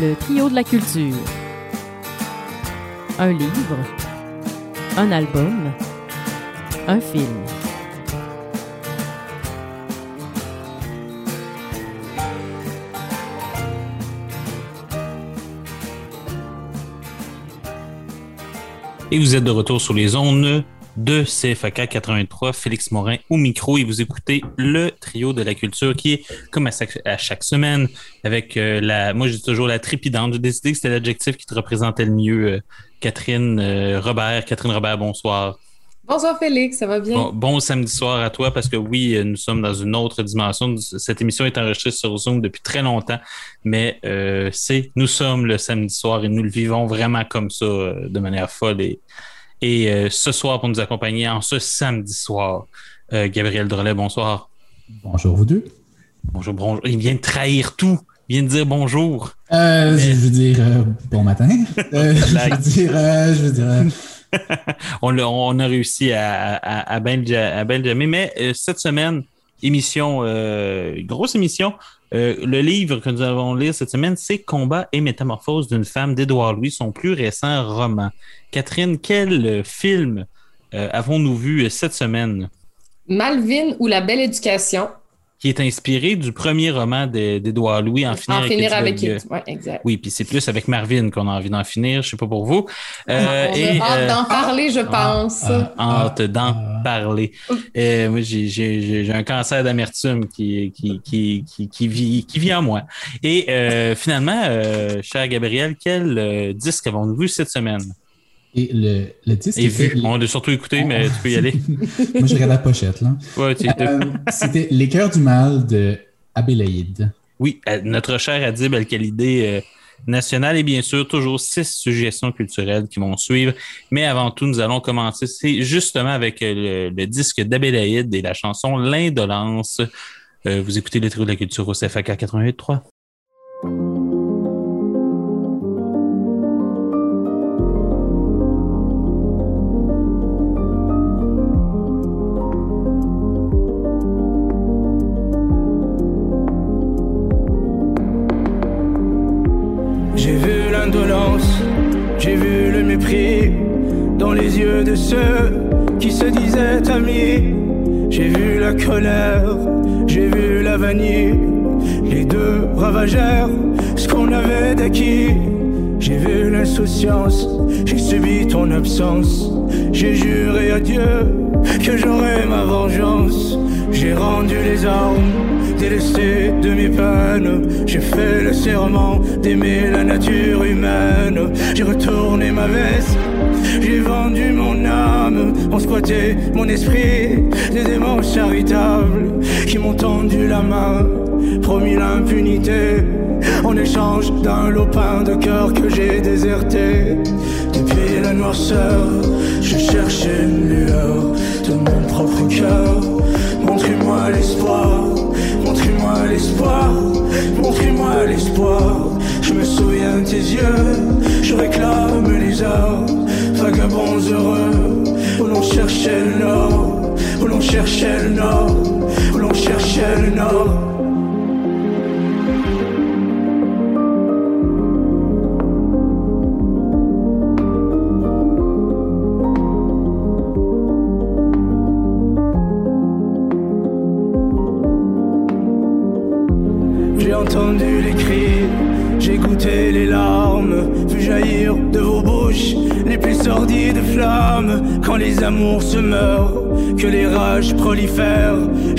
Le trio de la culture. Un livre. Un album. Un film. Et vous êtes de retour sur les ondes de CFAK 83, Félix Morin au micro et vous écoutez le trio de la culture qui est comme à chaque, à chaque semaine avec euh, la, moi dis toujours la trépidante. J'ai décidé que c'était l'adjectif qui te représentait le mieux. euh, Catherine euh, Robert, Catherine Robert, bonsoir. Bonsoir Félix, ça va bien? Bon, bon samedi soir à toi parce que oui, nous sommes dans une autre dimension. Cette émission est enregistrée sur Zoom depuis très longtemps, mais c'est nous sommes le samedi soir et nous le vivons vraiment comme ça de manière folle. Et, et euh, ce soir, pour nous accompagner en ce samedi soir, euh, Gabriel Drolet, bonsoir. Bonjour vous deux. Bonjour, bonjour. Il vient de trahir tout. Il vient de dire bonjour. Euh, Je veux dire bon matin. Je veux dire, je veux dire. on, a réussi à, à, à. Mais euh, cette semaine, émission, grosse émission. Euh, le livre que nous allons lire cette semaine, c'est Combat et métamorphose d'une femme d'Édouard Louis, son plus récent roman. Catherine, quel euh, film euh, avons-nous vu cette semaine? Malvin ou la belle éducation? Qui est inspiré du premier roman de- d'Édouard Louis, En finir, en finir avec It. Ouais, exact. Oui, puis c'est plus avec Marvin qu'on a envie d'en finir, je sais pas pour vous. Euh, On et, a hâte euh, d'en parler, je pense. ah, hâte d'en ah. parler. Euh, moi, j'ai- un cancer d'amertume qui, qui, qui, qui, qui vit, qui vit en moi. Et euh, finalement, euh, cher Gabriel, quel euh, disque avons-nous vu cette semaine? Et le, le disque. Et était- vu, on l'a surtout écouté, mais tu peux y aller. Moi, je regarde la pochette, là. Ouais, tu- Euh, C'était Les cœurs du mal de Abélaïde. oui, euh, notre cher Adib Al-Khalidé euh, national et bien sûr toujours six suggestions culturelles qui vont suivre. Mais avant tout, nous allons commencer c'est justement avec euh, le, le disque d'Abélaïde et la chanson L'Indolence. Euh, vous écoutez le trio de la culture au CFAK 88.3. squattait mon esprit, des démons charitables qui m'ont tendu la main, promis l'impunité. En échange d'un lopin de cœur que j'ai déserté. Depuis la noirceur, je cherchais une lueur de mon propre cœur. Montrez-moi l'espoir, montrez-moi l'espoir, montrez-moi l'espoir. Je me souviens de tes yeux, je réclame les heures, vagabonds heureux, où l'on cherchait le nord, où l'on cherchait le nord, où l'on cherchait le nord.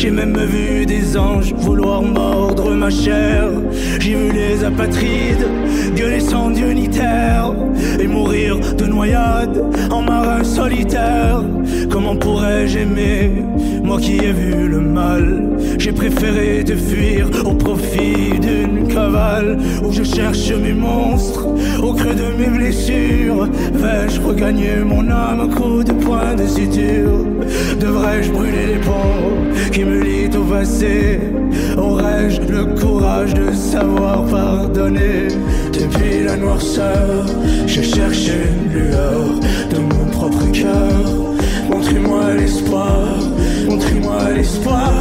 J'ai même vu des anges vouloir mordre ma chair. J'ai vu les apatrides gueuler sans Dieu et mourir de noyade en marin solitaire. Comment pourrais-je aimer, moi qui ai vu le mal? J'ai préféré te fuir au profit d'une cavale où je cherche mes monstres au creux de mes blessures. Vais-je regagner mon âme à coups de poing de suture? Devrais-je brûler les ponts qui me lient au passé? Aurais-je le courage de savoir pardonner? Depuis la noirceur, je cherche une lueur de mon propre cœur. Montrez-moi l'espoir, montrez-moi l'espoir,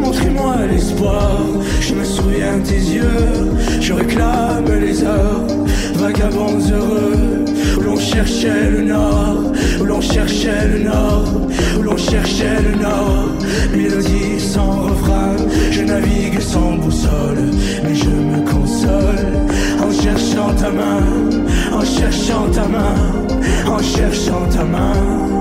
montrez-moi l'espoir. Je me souviens tes yeux, je réclame les heures, vagabonds heureux, où l'on cherchait le nord, où l'on cherchait le nord, où l'on cherchait le nord. Mélodie sans refrain, je navigue sans boussole, mais je me console en cherchant ta main, en cherchant ta main, en cherchant ta main.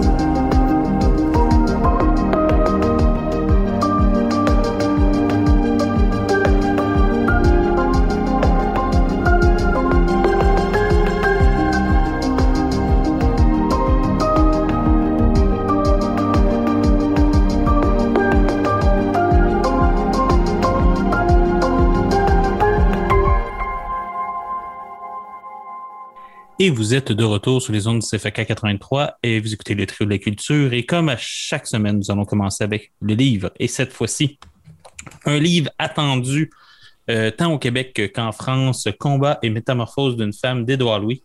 Vous êtes de retour sur les ondes du CFK 83 et vous écoutez le trio de la culture. Et comme à chaque semaine, nous allons commencer avec le livre. Et cette fois-ci, un livre attendu euh, tant au Québec qu'en France, Combat et métamorphose d'une femme d'Édouard Louis.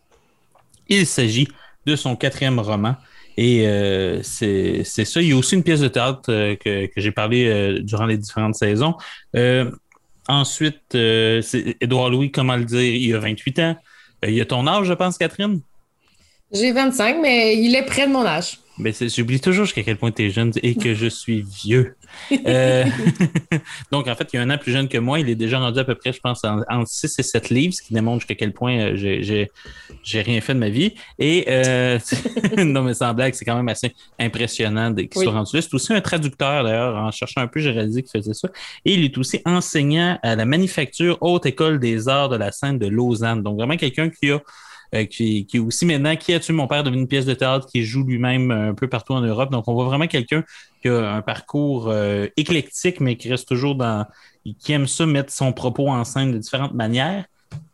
Il s'agit de son quatrième roman. Et euh, c'est ça. Il y a aussi une pièce de théâtre euh, que, que j'ai parlé durant les différentes saisons. Ensuite, c'est Édouard Louis, comment le dire, il a 28 ans. Euh, il a ton âge, je pense, Catherine? J'ai 25, mais il est près de mon âge. Ben, c'est- j'oublie toujours jusqu'à quel point tu es jeune et que je suis vieux. Euh, donc, en fait, il y a un an plus jeune que moi. Il est déjà rendu à peu près, je pense, en- entre 6 et 7 livres, ce qui démontre jusqu'à quel point euh, j'ai- rien fait de ma vie. Et, euh, non, mais sans blague, c'est quand même assez impressionnant qu'il Oui. soit rendu là. C'est aussi un traducteur, d'ailleurs. En cherchant un peu, j'ai réalisé qu'il faisait ça. Et il est aussi enseignant à la Manufacture Haute École des Arts de la Scène de Lausanne. Donc, vraiment quelqu'un qui a euh, qui, qui est aussi maintenant qui a tué mon père devenu une pièce de théâtre qui joue lui-même un peu partout en Europe. Donc, on voit vraiment quelqu'un qui a un parcours euh, éclectique, mais qui reste toujours dans. qui aime ça mettre son propos en scène de différentes manières.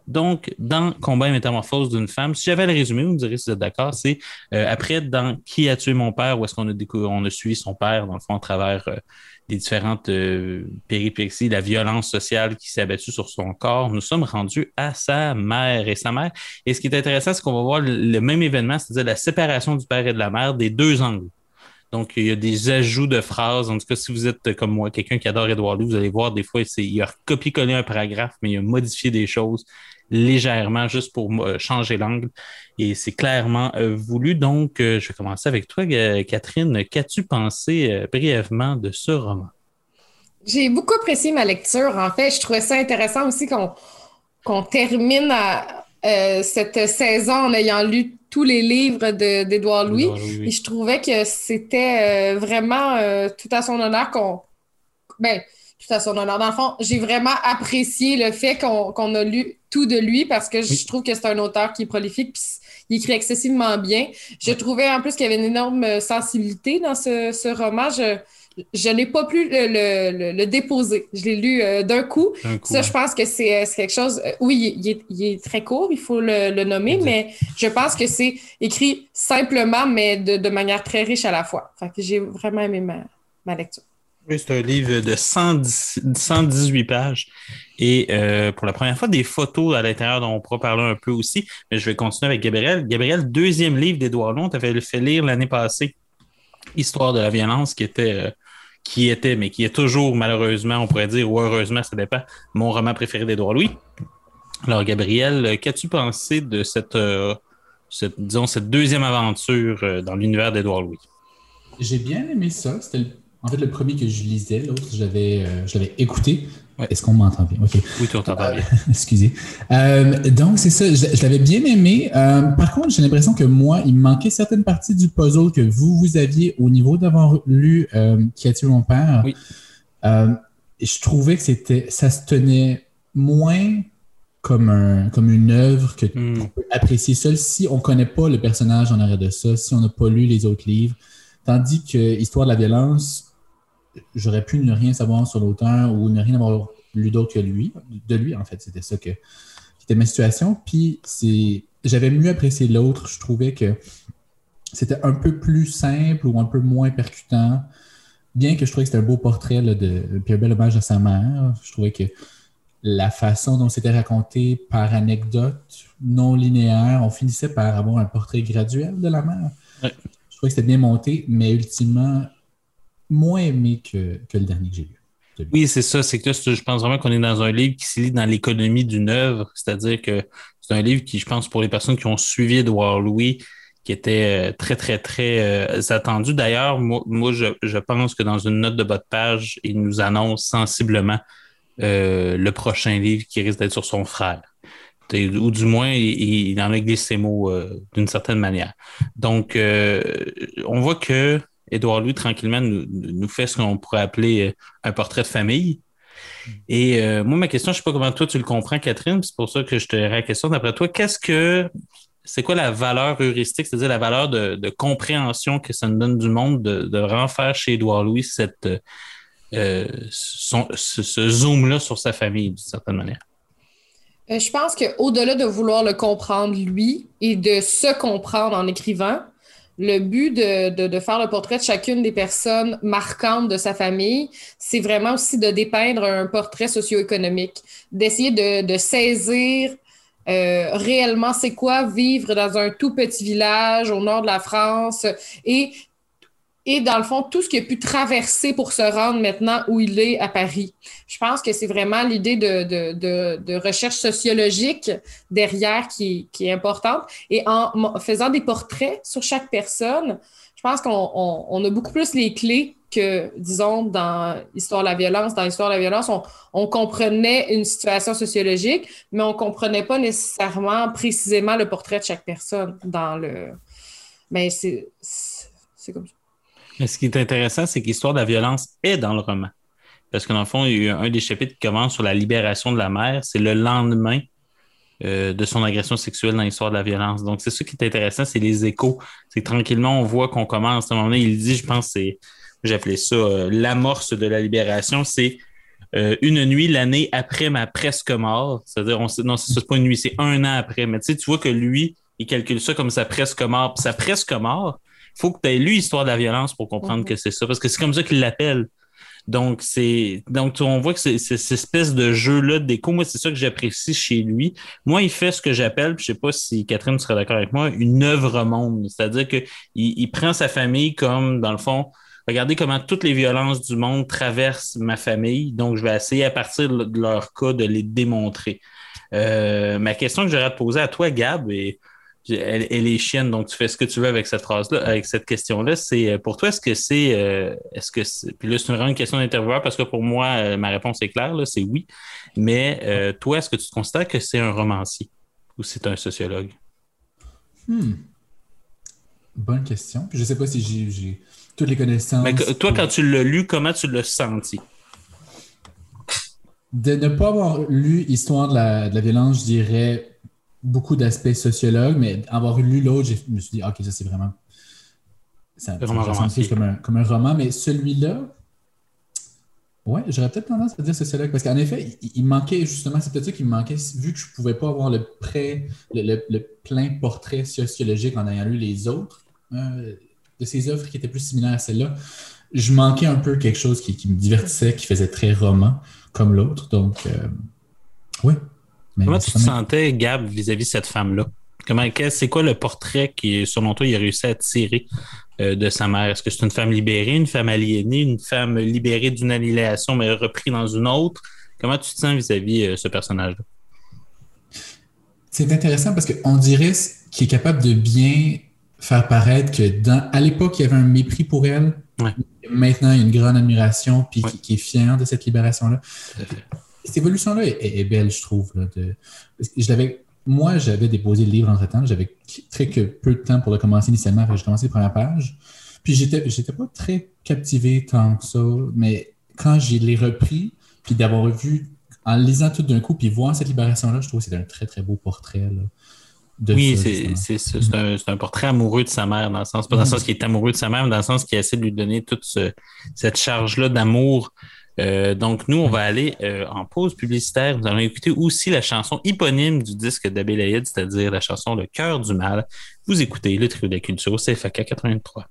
Donc, dans Combat et métamorphose d'une femme, si j'avais le résumer, vous me direz si vous êtes d'accord, c'est euh, après dans Qui a tué mon père, où est-ce qu'on a, décou- on a suivi son père, dans le fond, à travers euh, les différentes euh, péripéties, la violence sociale qui s'est abattue sur son corps, nous sommes rendus à sa mère et sa mère. Et ce qui est intéressant, c'est qu'on va voir le même événement, c'est-à-dire la séparation du père et de la mère des deux angles. Donc, il y a des ajouts de phrases. En tout cas, si vous êtes comme moi, quelqu'un qui adore Edouard Louis, vous allez voir des fois, il a copié-collé un paragraphe, mais il a modifié des choses légèrement juste pour euh, changer l'angle. Et c'est clairement euh, voulu. Donc, euh, je vais commencer avec toi, Catherine. Qu'as-tu pensé brièvement de ce roman? J'ai beaucoup apprécié ma lecture. En fait, je trouvais ça intéressant aussi qu'on qu'on termine à, euh, cette saison en ayant lu tous les livres d'Édouard Louis. Edouard Louis, oui. Et je trouvais que c'était euh, vraiment euh, tout à son honneur qu'on. Ben, tout à son honneur. Dans le fond, j'ai vraiment apprécié le fait qu'on qu'on a lu tout de lui parce que je Oui. trouve que c'est un auteur qui est prolifique puis il écrit excessivement bien. Je trouvais en plus qu'il y avait une énorme sensibilité dans ce, ce roman. Je, je n'ai pas pu le, le- déposer. Je l'ai lu euh, d'un coup. Ça, je pense que c'est euh, quelque chose. euh, oui, il est, il est très court, il faut le, le nommer, mais je pense que c'est écrit simplement, mais de, de manière très riche à la fois. Fait que j'ai vraiment aimé ma, ma lecture. Oui, c'est un livre de 110 118 pages. Et euh, pour la première fois, des photos à l'intérieur dont on pourra parler un peu aussi. Mais je vais continuer avec Gabriel. Gabriel, deuxième livre d'Édouard Long, tu avais fait lire l'année passée Histoire de la violence, qui était, euh, qui était, mais qui est toujours, malheureusement, on pourrait dire, ou heureusement, ça dépend, mon roman préféré d'Édouard Louis. Alors, Gabriel, euh, qu'as-tu pensé de cette, euh, cette, disons, cette deuxième aventure euh, dans l'univers d'Édouard Louis? J'ai bien aimé ça. C'était en fait le premier que je lisais. L'autre, j'avais, écouté. Ouais. Est-ce qu'on m'entend bien? OK. Oui, tu t'entends bien. Excusez. Euh, donc, c'est ça. Je, je l'avais bien aimé. Euh, par contre, j'ai l'impression que moi, il me manquait certaines parties du puzzle que vous, vous aviez au niveau d'avoir lu euh, Qui a tué mon père? Oui. Euh, je trouvais que c'était, ça se tenait moins comme, un, comme une œuvre que Hmm. on peut apprécier seul si on ne connaît pas le personnage en arrière de ça, si on n'a pas lu les autres livres. Tandis que Histoire de la violence, j'aurais pu ne rien savoir sur l'auteur ou ne rien avoir lu d'autre que lui. De lui, en fait, c'était ça que, qui était ma situation. Puis c'est, j'avais mieux apprécié l'autre. Je trouvais que c'était un peu plus simple ou un peu moins percutant. Bien que je trouvais que c'était un beau portrait là, de puis un bel hommage à sa mère. Je trouvais que la façon dont c'était raconté par anecdote non linéaire, on finissait par avoir un portrait graduel de la mère. Ouais. Je trouvais que c'était bien monté, mais ultimement moins aimé que, que le dernier que j'ai lu. Oui, c'est ça. C'est que je pense vraiment qu'on est dans un livre qui se lit dans l'économie d'une œuvre, c'est-à-dire que c'est un livre qui, je pense, pour les personnes qui ont suivi Edouard Louis, qui était euh, très, très, très euh, attendu. D'ailleurs, moi, moi je, je, pense que dans une note de bas de page, il nous annonce sensiblement euh, le prochain livre qui risque d'être sur son frère. Ou du moins, il, en a glissé ces mots d'une certaine manière. Donc, on voit que Édouard Louis, tranquillement, nous, nous fait ce qu'on pourrait appeler un portrait de famille. Et euh, moi, ma question, je ne sais pas comment toi tu le comprends, Catherine, c'est pour ça que je te la question. D'après toi, qu'est-ce que c'est quoi la valeur heuristique, c'est-à-dire la valeur de, de, compréhension que ça nous donne du monde de, de renfaire chez Édouard Louis cette, euh, son, ce, ce zoom-là sur sa famille, d'une certaine manière? Euh, je pense qu'au-delà de vouloir le comprendre lui et de se comprendre en écrivant, le but de, de, faire le portrait de chacune des personnes marquantes de sa famille, c'est vraiment aussi de dépeindre un portrait socio-économique, d'essayer de, de, saisir euh, réellement c'est quoi vivre dans un tout petit village au nord de la France et et dans le fond, tout ce qu'il a pu traverser pour se rendre maintenant où il est à Paris. Je pense que c'est vraiment l'idée de, recherche sociologique derrière qui, est importante. Et en faisant des portraits sur chaque personne, je pense qu'on on, on a beaucoup plus les clés que, disons, dans l'histoire de la violence. Dans l'histoire de la violence, on, comprenait une situation sociologique, mais on comprenait pas nécessairement précisément le portrait de chaque personne dans le... C'est comme ça. Ce qui est intéressant, c'est que l'histoire de la violence est dans le roman. Parce que dans le fond, il y a un des chapitres qui commence sur la libération de la mère. C'est le lendemain euh, de son agression sexuelle dans l'histoire de la violence. Donc, c'est ça qui est intéressant, c'est les échos. C'est tranquillement, on voit qu'on commence. À un moment donné, il dit, je pense, c'est, appelé ça euh, l'amorce de la libération. C'est euh, une nuit, l'année après ma presque mort. C'est-à-dire, on, non, c'est pas une nuit, c'est un an après. Mais tu tu vois que lui, il calcule ça comme sa presque mort. Puis sa presque mort, faut que tu aies lu Histoire de la violence pour comprendre mm -hmm. que c'est ça, parce que c'est comme ça qu'il l'appelle. Donc, c'est donc on voit que c'est cette espèce de jeu-là d'écho. Moi, c'est ça que j'apprécie chez lui. Moi, il fait ce que j'appelle, je sais pas si Catherine sera d'accord avec moi, une œuvre monde. C'est-à-dire qu'il il prend sa famille comme, dans le fond, regardez comment toutes les violences du monde traversent ma famille. Donc, je vais essayer à partir de leur cas de les démontrer. Euh, ma question que j'aurais à te poser à toi, Gab, et elle, elle, est chienne, donc tu fais ce que tu veux avec cette phrase-là, avec cette question-là. C'est pour toi, est-ce que c'est, euh, est-ce que c'est, puis là c'est vraiment une question d'intervieweur parce que pour moi euh, ma réponse est claire, là, c'est oui. Mais euh, toi, est-ce que tu constates que c'est un romancier ou c'est un sociologue? Hmm. Bonne question. Puis je sais pas si j'ai, toutes les connaissances. Mais que, toi, quand tu l'as lu, comment tu l'as senti? De ne pas avoir lu Histoire de la, de la violence, je dirais beaucoup d'aspects sociologues, mais avoir lu l'autre, je me suis dit, OK, ça c'est vraiment. Ça, vraiment ça comme, un, comme un roman, mais celui-là, ouais, j'aurais peut-être tendance à dire sociologue, parce qu'en effet, il, il, manquait justement, c'est peut-être ça qui me manquait, vu que je ne pouvais pas avoir le, prêt, le, le, le, plein portrait sociologique en ayant lu les autres euh, de ses œuvres qui étaient plus similaires à celle-là. Je manquais un peu quelque chose qui, qui me divertissait, qui faisait très roman comme l'autre. Donc, euh, oui, mais Comment tu te sentais, Gab, vis-à-vis de cette femme-là? Comment, c'est quoi le portrait qui, selon toi, il a réussi à tirer euh, de sa mère? Est-ce que c'est une femme libérée, une femme aliénée, une femme libérée d'une annihilation, mais reprise dans une autre? Comment tu te sens vis-à-vis de -vis, euh, ce personnage-là? C'est intéressant parce qu'on dirait qu'il est capable de bien faire paraître que dans, à l'époque, il y avait un mépris pour elle. Ouais. Maintenant, il y a une grande admiration, puis ouais. qui, qui, est fier de cette libération-là cette évolution-là est, est, belle, je trouve. Là, de, je l'avais, moi, j'avais déposé le livre entre-temps. J'avais très que peu de temps pour le commencer initialement. J'ai commencé les premières pages. Puis j'étais, j'étais pas très captivé tant que ça. Mais quand j'ai les repris, puis d'avoir vu, en lisant tout d'un coup, puis voir cette libération-là, je trouve que c'est un très, très beau portrait. Là, oui, c'est, c'est, c'est, un, portrait amoureux de sa mère, dans le sens, pas dans le sens qu'il est amoureux de sa mère, mais dans le sens qu'il essaie de lui donner toute ce, cette charge-là d'amour euh, donc, nous, on va aller euh, en pause publicitaire. Nous allons écouter aussi la chanson éponyme du disque d'Abélaïd, c'est-à-dire la chanson Le cœur du mal. Vous écoutez le trio de la culture au CFAK 83.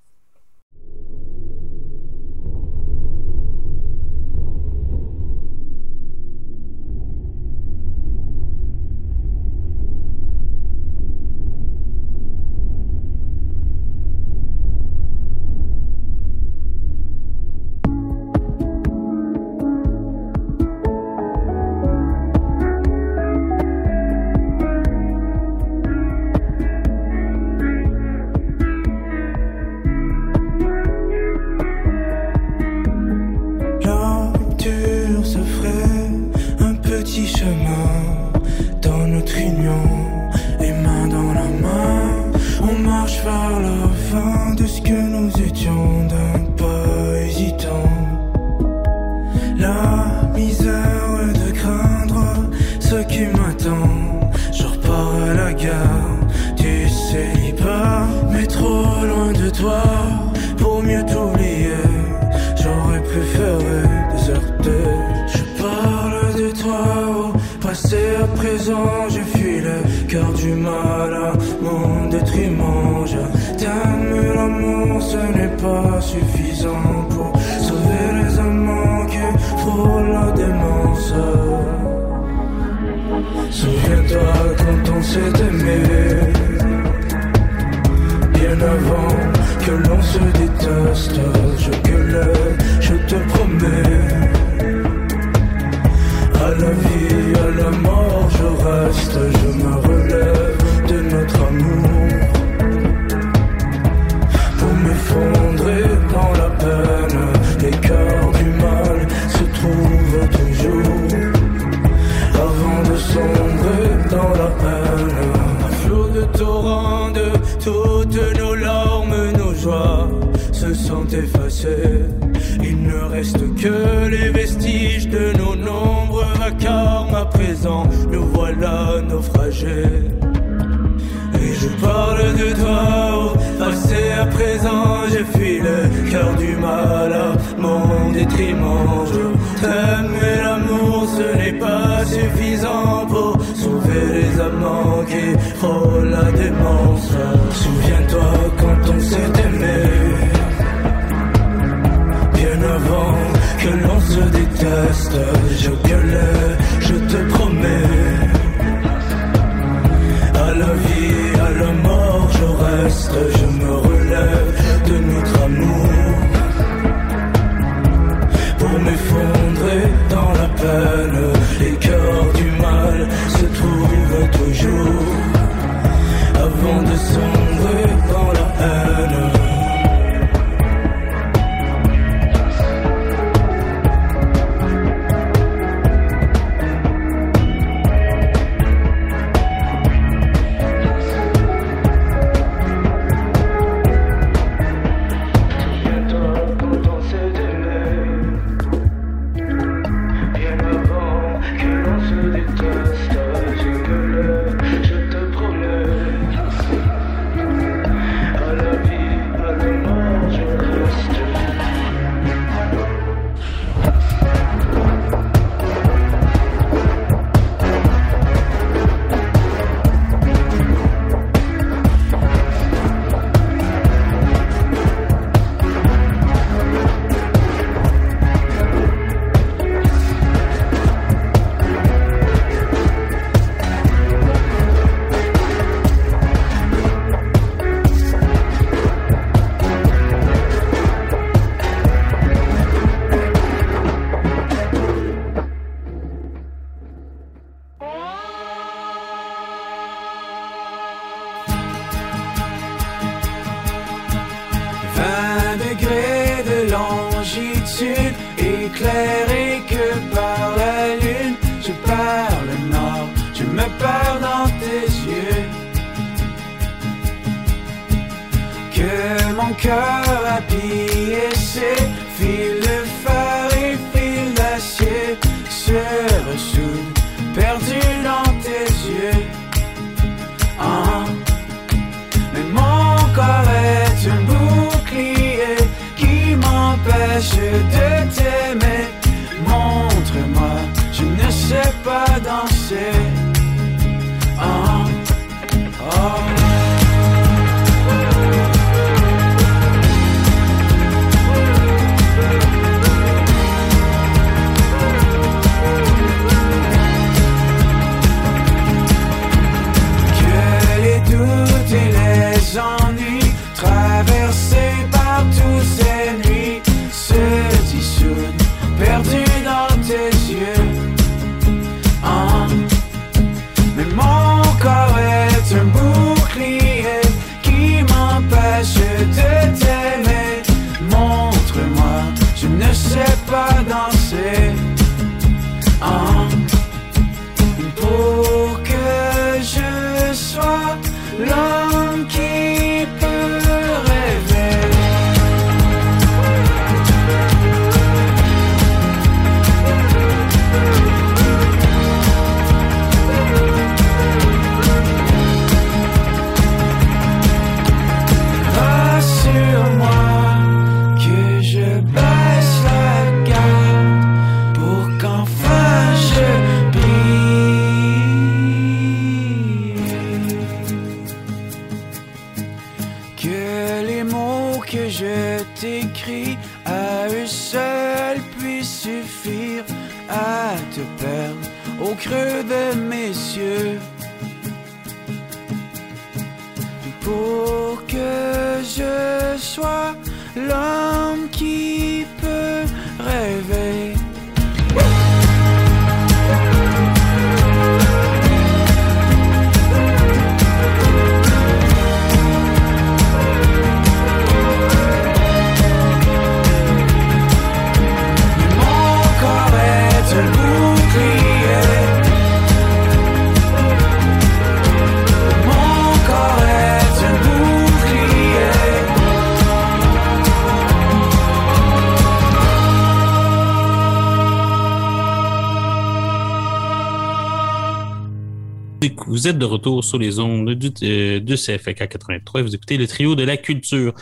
Vous êtes de retour sur les ondes du, euh, de CFK 83 et vous écoutez le trio de la culture.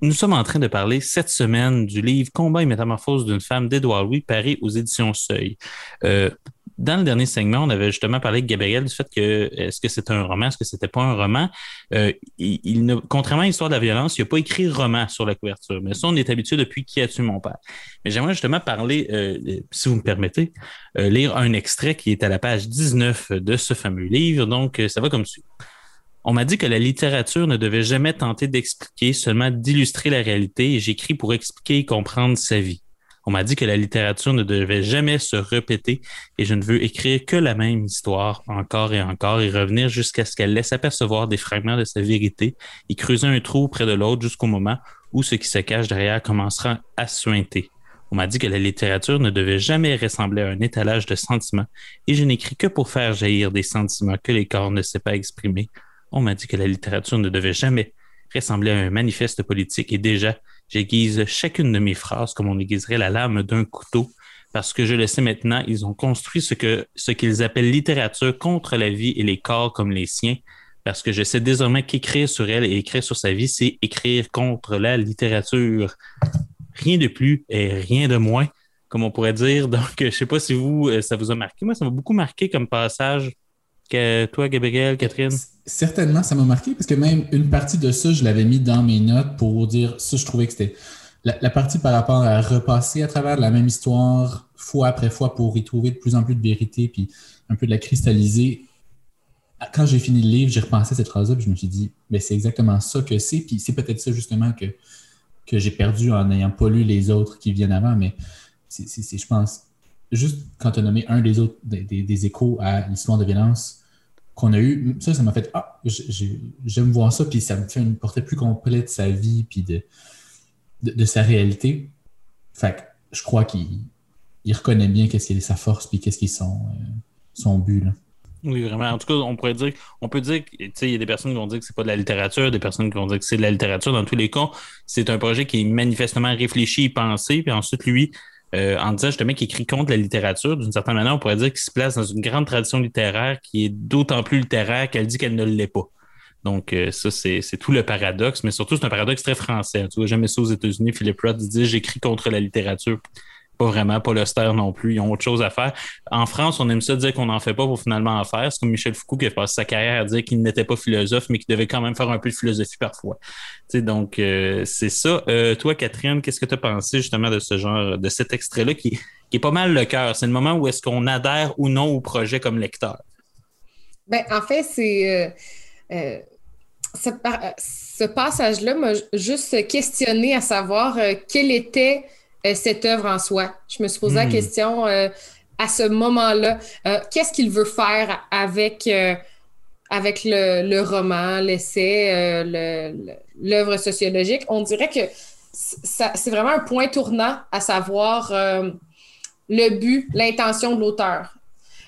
Nous sommes en train de parler cette semaine du livre Combat et métamorphose d'une femme d'Édouard Louis, paru aux éditions Seuil. Euh, dans le dernier segment, on avait justement parlé avec Gabriel du fait que est-ce que c'est un roman, est-ce que c'était pas un roman? Euh, il, contrairement à l'histoire de la violence, il n'a pas écrit roman sur la couverture. Mais ça, on est habitué depuis Qui a tué mon père. Mais j'aimerais justement parler, euh, si vous me permettez, euh, lire un extrait qui est à la page 19 de ce fameux livre. Donc, euh, ça va comme suit. On m'a dit que la littérature ne devait jamais tenter d'expliquer, seulement d'illustrer la réalité, j'écris pour expliquer et comprendre sa vie. On m'a dit que la littérature ne devait jamais se répéter, et je ne veux écrire que la même histoire encore et encore, et revenir jusqu'à ce qu'elle laisse apercevoir des fragments de sa vérité, et creuser un trou près de l'autre jusqu'au moment où ce qui se cache derrière commencera à suinter. On m'a dit que la littérature ne devait jamais ressembler à un étalage de sentiments, et je n'écris que pour faire jaillir des sentiments que les corps ne sait pas exprimer. On m'a dit que la littérature ne devait jamais ressembler à un manifeste politique, et déjà, j'aiguise chacune de mes phrases comme on aiguiserait la lame d'un couteau, parce que je le sais maintenant, ils ont construit ce que ce qu'ils appellent littérature contre la vie et les corps comme les siens, parce que je sais désormais qu'écrire sur elle et écrire sur sa vie, c'est écrire contre la littérature. Rien de plus et rien de moins, comme on pourrait dire. Donc, je sais pas si vous, euh, ça vous a marqué. Moi, ça m'a beaucoup marqué comme passage. Que toi, Gabriel, Catherine? Certainement, ça m'a marqué parce que même une partie de ça, je l'avais mis dans mes notes pour dire ça, je trouvais que c'était la, la partie par rapport à repasser à travers la même histoire fois après fois pour y trouver de plus en plus de vérité puis un peu de la cristalliser. Quand j'ai fini le livre, j'ai repensé à cette phrase-là puis je me suis dit, mais c'est exactement ça que c'est. Puis c'est peut-être ça justement que, que j'ai perdu en n'ayant pas lu les autres qui viennent avant, mais c'est, je pense, juste quand tu as nommé un des autres, des, des- des échos à l'histoire de violence qu'on a eu, ça, ça m'a fait Ah, j'aime voir ça, puis ça me fait une portée plus complète de sa vie, puis de, de, sa réalité. Fait que je crois qu'il il reconnaît bien qu'est-ce qui est sa force, puis qu'est-ce qui est son, euh, but. Là. Oui, vraiment. En tout cas, on pourrait dire, on peut dire, tu sais, il y a des personnes qui vont dire que c'est pas de la littérature, des personnes qui vont dire que c'est de la littérature. Dans tous les cas, c'est un projet qui est manifestement réfléchi pensé. Puis ensuite, lui, euh, en disant justement qu'il écrit contre la littérature, d'une certaine manière, on pourrait dire qu'il se place dans une grande tradition littéraire qui est d'autant plus littéraire qu'elle dit qu'elle ne l'est pas. Donc, euh, ça, c'est tout le paradoxe, mais surtout, c'est un paradoxe très français. Tu vois jamais ça aux États-Unis. Philip Roth dit J'écris contre la littérature. Vraiment, pas l'Auster non plus. Ils ont autre chose à faire. En France, on aime ça dire qu'on n'en fait pas pour finalement en faire. C'est comme Michel Foucault qui a passé sa carrière à dire qu'il n'était pas philosophe, mais qu'il devait quand même faire un peu de philosophie parfois. Donc, euh, c'est ça. Euh, toi, Catherine, qu'est-ce que tu as pensé justement de ce genre, de cet extrait-là qui, est pas mal le cœur? C'est le moment où est-ce qu'on adhère ou non au projet comme lecteur? Ben, en fait, c'est. euh, ce, ce passage-là m'a juste questionné à savoir quelle était cette œuvre en soi. Je me suis posé la Hmm. question euh, à ce moment-là. euh, Qu'est-ce qu'il veut faire avec, euh, avec le, le roman, l'essai, euh, le- le- l'œuvre sociologique? On dirait que c'est vraiment un point tournant à savoir euh, le but, l'intention de l'auteur.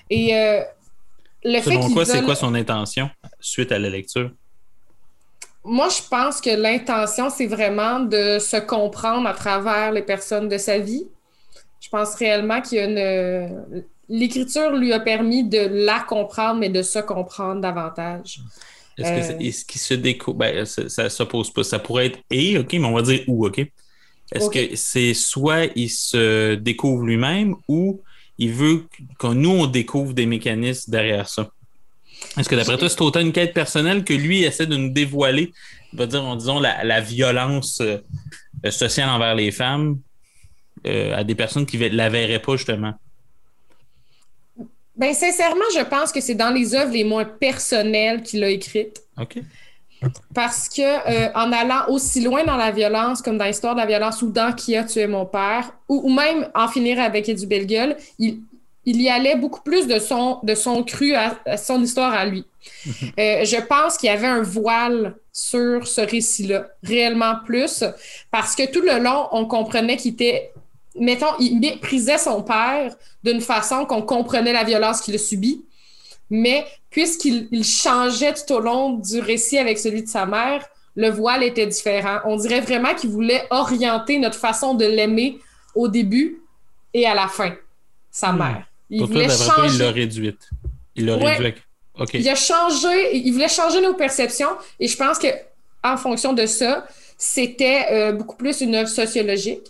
Et euh, le fait quoi, c'est quoi son intention suite à la lecture? Moi, je pense que l'intention, c'est vraiment de se comprendre à travers les personnes de sa vie. Je pense réellement qu'il y a une. L'écriture lui a permis de la comprendre, mais de se comprendre davantage. Est-ce que Euh. c'est- est-ce qu'il se découvre? Ben, ça, s'oppose pas. Ça pourrait être et, OK, mais on va dire où, OK? Est-ce que c'est soit il se découvre lui-même ou il veut que nous, on découvre des mécanismes derrière ça? Est-ce que d'après toi, c'est autant une quête personnelle que lui essaie de nous dévoiler, on va dire, en disant, la, la violence euh, euh, social envers les femmes euh, à des personnes qui ne la verraient pas, justement? Ben, sincèrement, je pense que c'est dans les œuvres les moins personnelles qu'il a écrites. OK. Parce que euh, en allant aussi loin dans la violence, comme dans l'histoire de la violence ou dans Qui a tué mon père, ou, ou même en finir avec Eddie Bellegueule, il, il y allait beaucoup plus de son, de son cru à, à son histoire à lui. Euh, je pense qu'il y avait un voile sur ce récit-là, réellement plus, parce que tout le long, on comprenait qu'il était, mettons, il méprisait son père d'une façon qu'on comprenait la violence qu'il a subie, mais puisqu'il il changeait tout au long du récit avec celui de sa mère, le voile était différent. On dirait vraiment qu'il voulait orienter notre façon de l'aimer au début et à la fin, sa mère. Il Pour toi, voulait d'après toi, il changer. l'a réduite. Il l'a Ouais. réduite. OK. Il a changé, il voulait changer nos perceptions et je pense que en fonction de ça, c'était euh, beaucoup plus une œuvre sociologique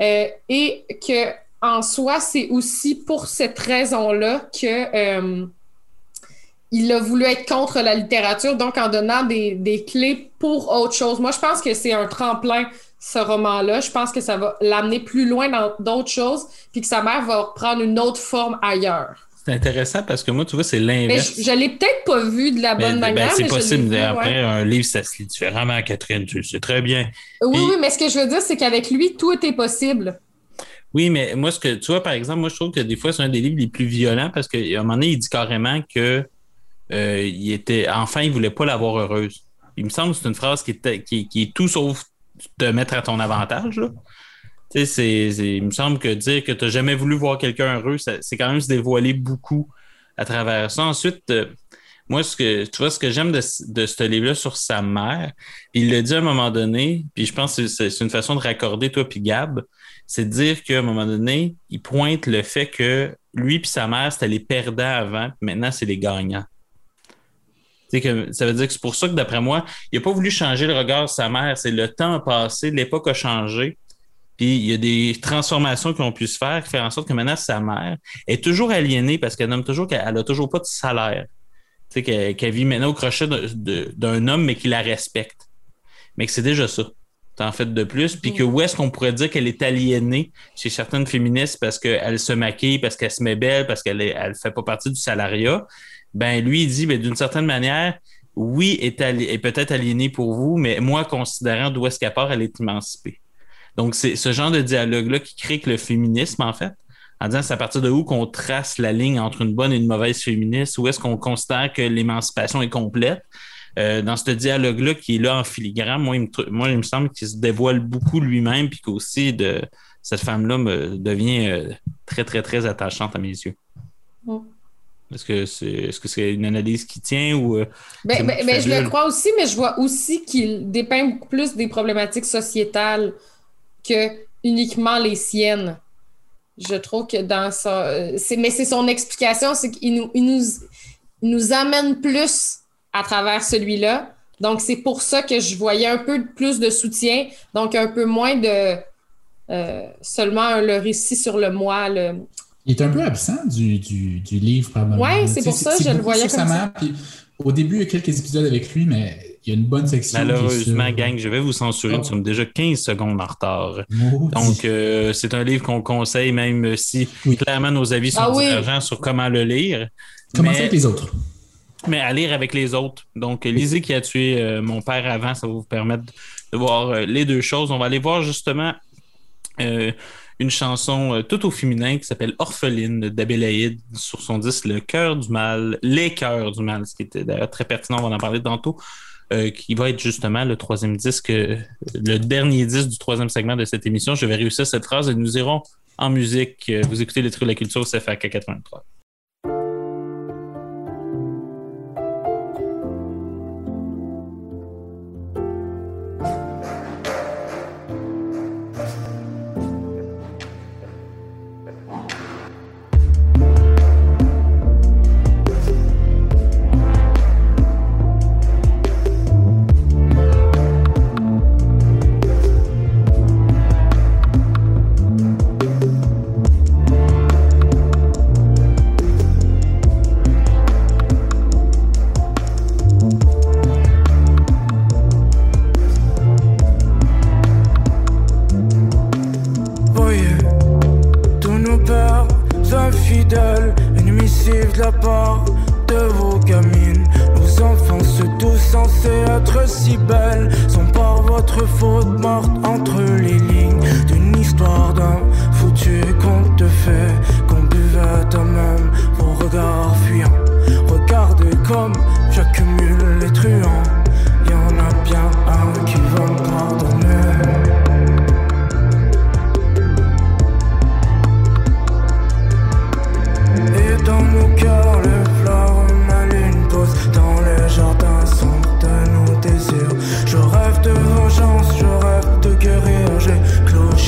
Euh, et que en soi, c'est aussi pour cette raison-là que euh, il a voulu être contre la littérature, donc en donnant des, des clés pour autre chose. Moi, je pense que c'est un tremplin, ce roman-là. Je pense que ça va l'amener plus loin dans d'autres choses, puis que sa mère va prendre une autre forme ailleurs. C'est intéressant parce que moi, tu vois, c'est Mais l'inverse. je, je l'ai peut-être pas vu de la Ben, bonne ben, manière. c'est je l'ai possible. vu, ouais. Après, un livre, ça se lit différemment, Catherine. Tu le sais très bien. Oui, Puis- oui, mais ce que je veux dire, c'est qu'avec lui, tout est possible. Oui, mais moi, ce que tu vois, par exemple, moi, je trouve que des fois, c'est un des livres les plus violents parce qu'à un moment donné, il dit carrément que euh, il était, enfin, il voulait pas l'avoir heureuse. Il me semble que c'est une phrase qui est, qui, qui est tout sauf te mettre à ton avantage. Là. C'est- il me semble que dire que tu n'as jamais voulu voir quelqu'un heureux, c'est quand même se dévoiler beaucoup à travers ça. Ensuite, euh, moi, ce que tu vois, ce que j'aime de, de ce livre-là sur sa mère, il le dit à un moment donné, puis je pense que c'est, c'est une façon de raccorder toi puis Gab, c'est de dire qu'à un moment donné, il pointe le fait que lui puis sa mère, c'était les perdants avant, puis maintenant, c'est les gagnants. Que ça veut dire que c'est pour ça que, d'après moi, il n'a pas voulu changer le regard de sa mère. C'est le temps a passé, l'époque a changé. Puis il y a des transformations qui ont pu se faire qui font en sorte que maintenant, sa mère est toujours aliénée parce qu'elle nomme toujours qu'elle n'a toujours pas de salaire. Tu sais, qu'elle vit maintenant au crochet d'un homme, mais qui la respecte. Mais que c'est déjà ça. En fait, de plus. Puis que où est-ce qu'on pourrait dire qu'elle est aliénée chez certaines féministes parce qu'elle se maquille, parce qu'elle se met belle, parce qu'elle est, elle fait pas partie du salariat? Ben, lui, il dit, ben, d'une certaine manière, oui, est, est peut-être aliénée pour vous, mais moi, considérant d'où est-ce qu'elle part, elle est émancipée. Donc, c'est ce genre de dialogue-là qui crée que le féminisme, en fait, en disant c'est à partir de où qu'on trace la ligne entre une bonne et une mauvaise féministe, où est-ce qu'on considère que l'émancipation est complète. Euh, dans ce dialogue-là qui est là en filigrane, moi, il me, moi, il me semble qu'il se dévoile beaucoup lui-même, puis qu'aussi de cette femme-là me devient euh, très, très, très attachante à mes yeux. Mm. Est-ce que c'est est-ce que c'est une analyse qui tient ou euh, Ben, ben, ben, je le crois aussi, mais je vois aussi qu'il dépeint beaucoup plus des problématiques sociétales que uniquement les siennes. Je trouve que dans ça. euh, c'est- Mais c'est son explication, c'est qu'il nous, il nous, il nous amène plus à travers celui-là. Donc, c'est pour ça que je voyais un peu plus de soutien, donc un peu moins de euh, seulement le récit sur le moi. Le... Il est un peu absent du, du, du livre moment. Ouais, c'est pour ça que je le voyais comme ça. mère, puis au début, il y a quelques épisodes avec lui, mais il y a une bonne section. malheureusement, sur- gang, je vais vous censurer, Oh. nous sommes déjà 15 secondes en retard. Maudit. Donc, euh, c'est un livre qu'on conseille, même si Oui. clairement nos avis sont Ah oui. divergents sur comment le lire. Commencez mais- avec les autres? mais à lire avec les autres. Donc, lisez qui a tué euh, mon père avant, ça va vous permettre de voir euh, les deux choses. On va aller voir justement euh, une chanson euh, tout au féminin qui s'appelle Orpheline d'Abélaïde sur son disque Le cœur du mal, Les cœurs du mal, ce qui était d'ailleurs très pertinent, on va en parler tantôt. euh, qui va être justement le troisième disque, euh, le dernier disque du troisième segment de cette émission. Je vais réussir cette phrase et nous irons en musique. Vous écoutez les trucs de la culture, c'est FAK 83. Une missive de la part de vos gamines. Nos enfants, se tous censés être si belles, sont par votre faute mortes entre les lignes d'une histoire d'un foutu conte de fait qu'on buvait à même vos regards fuyants. Regardez comme j'accumule les truands.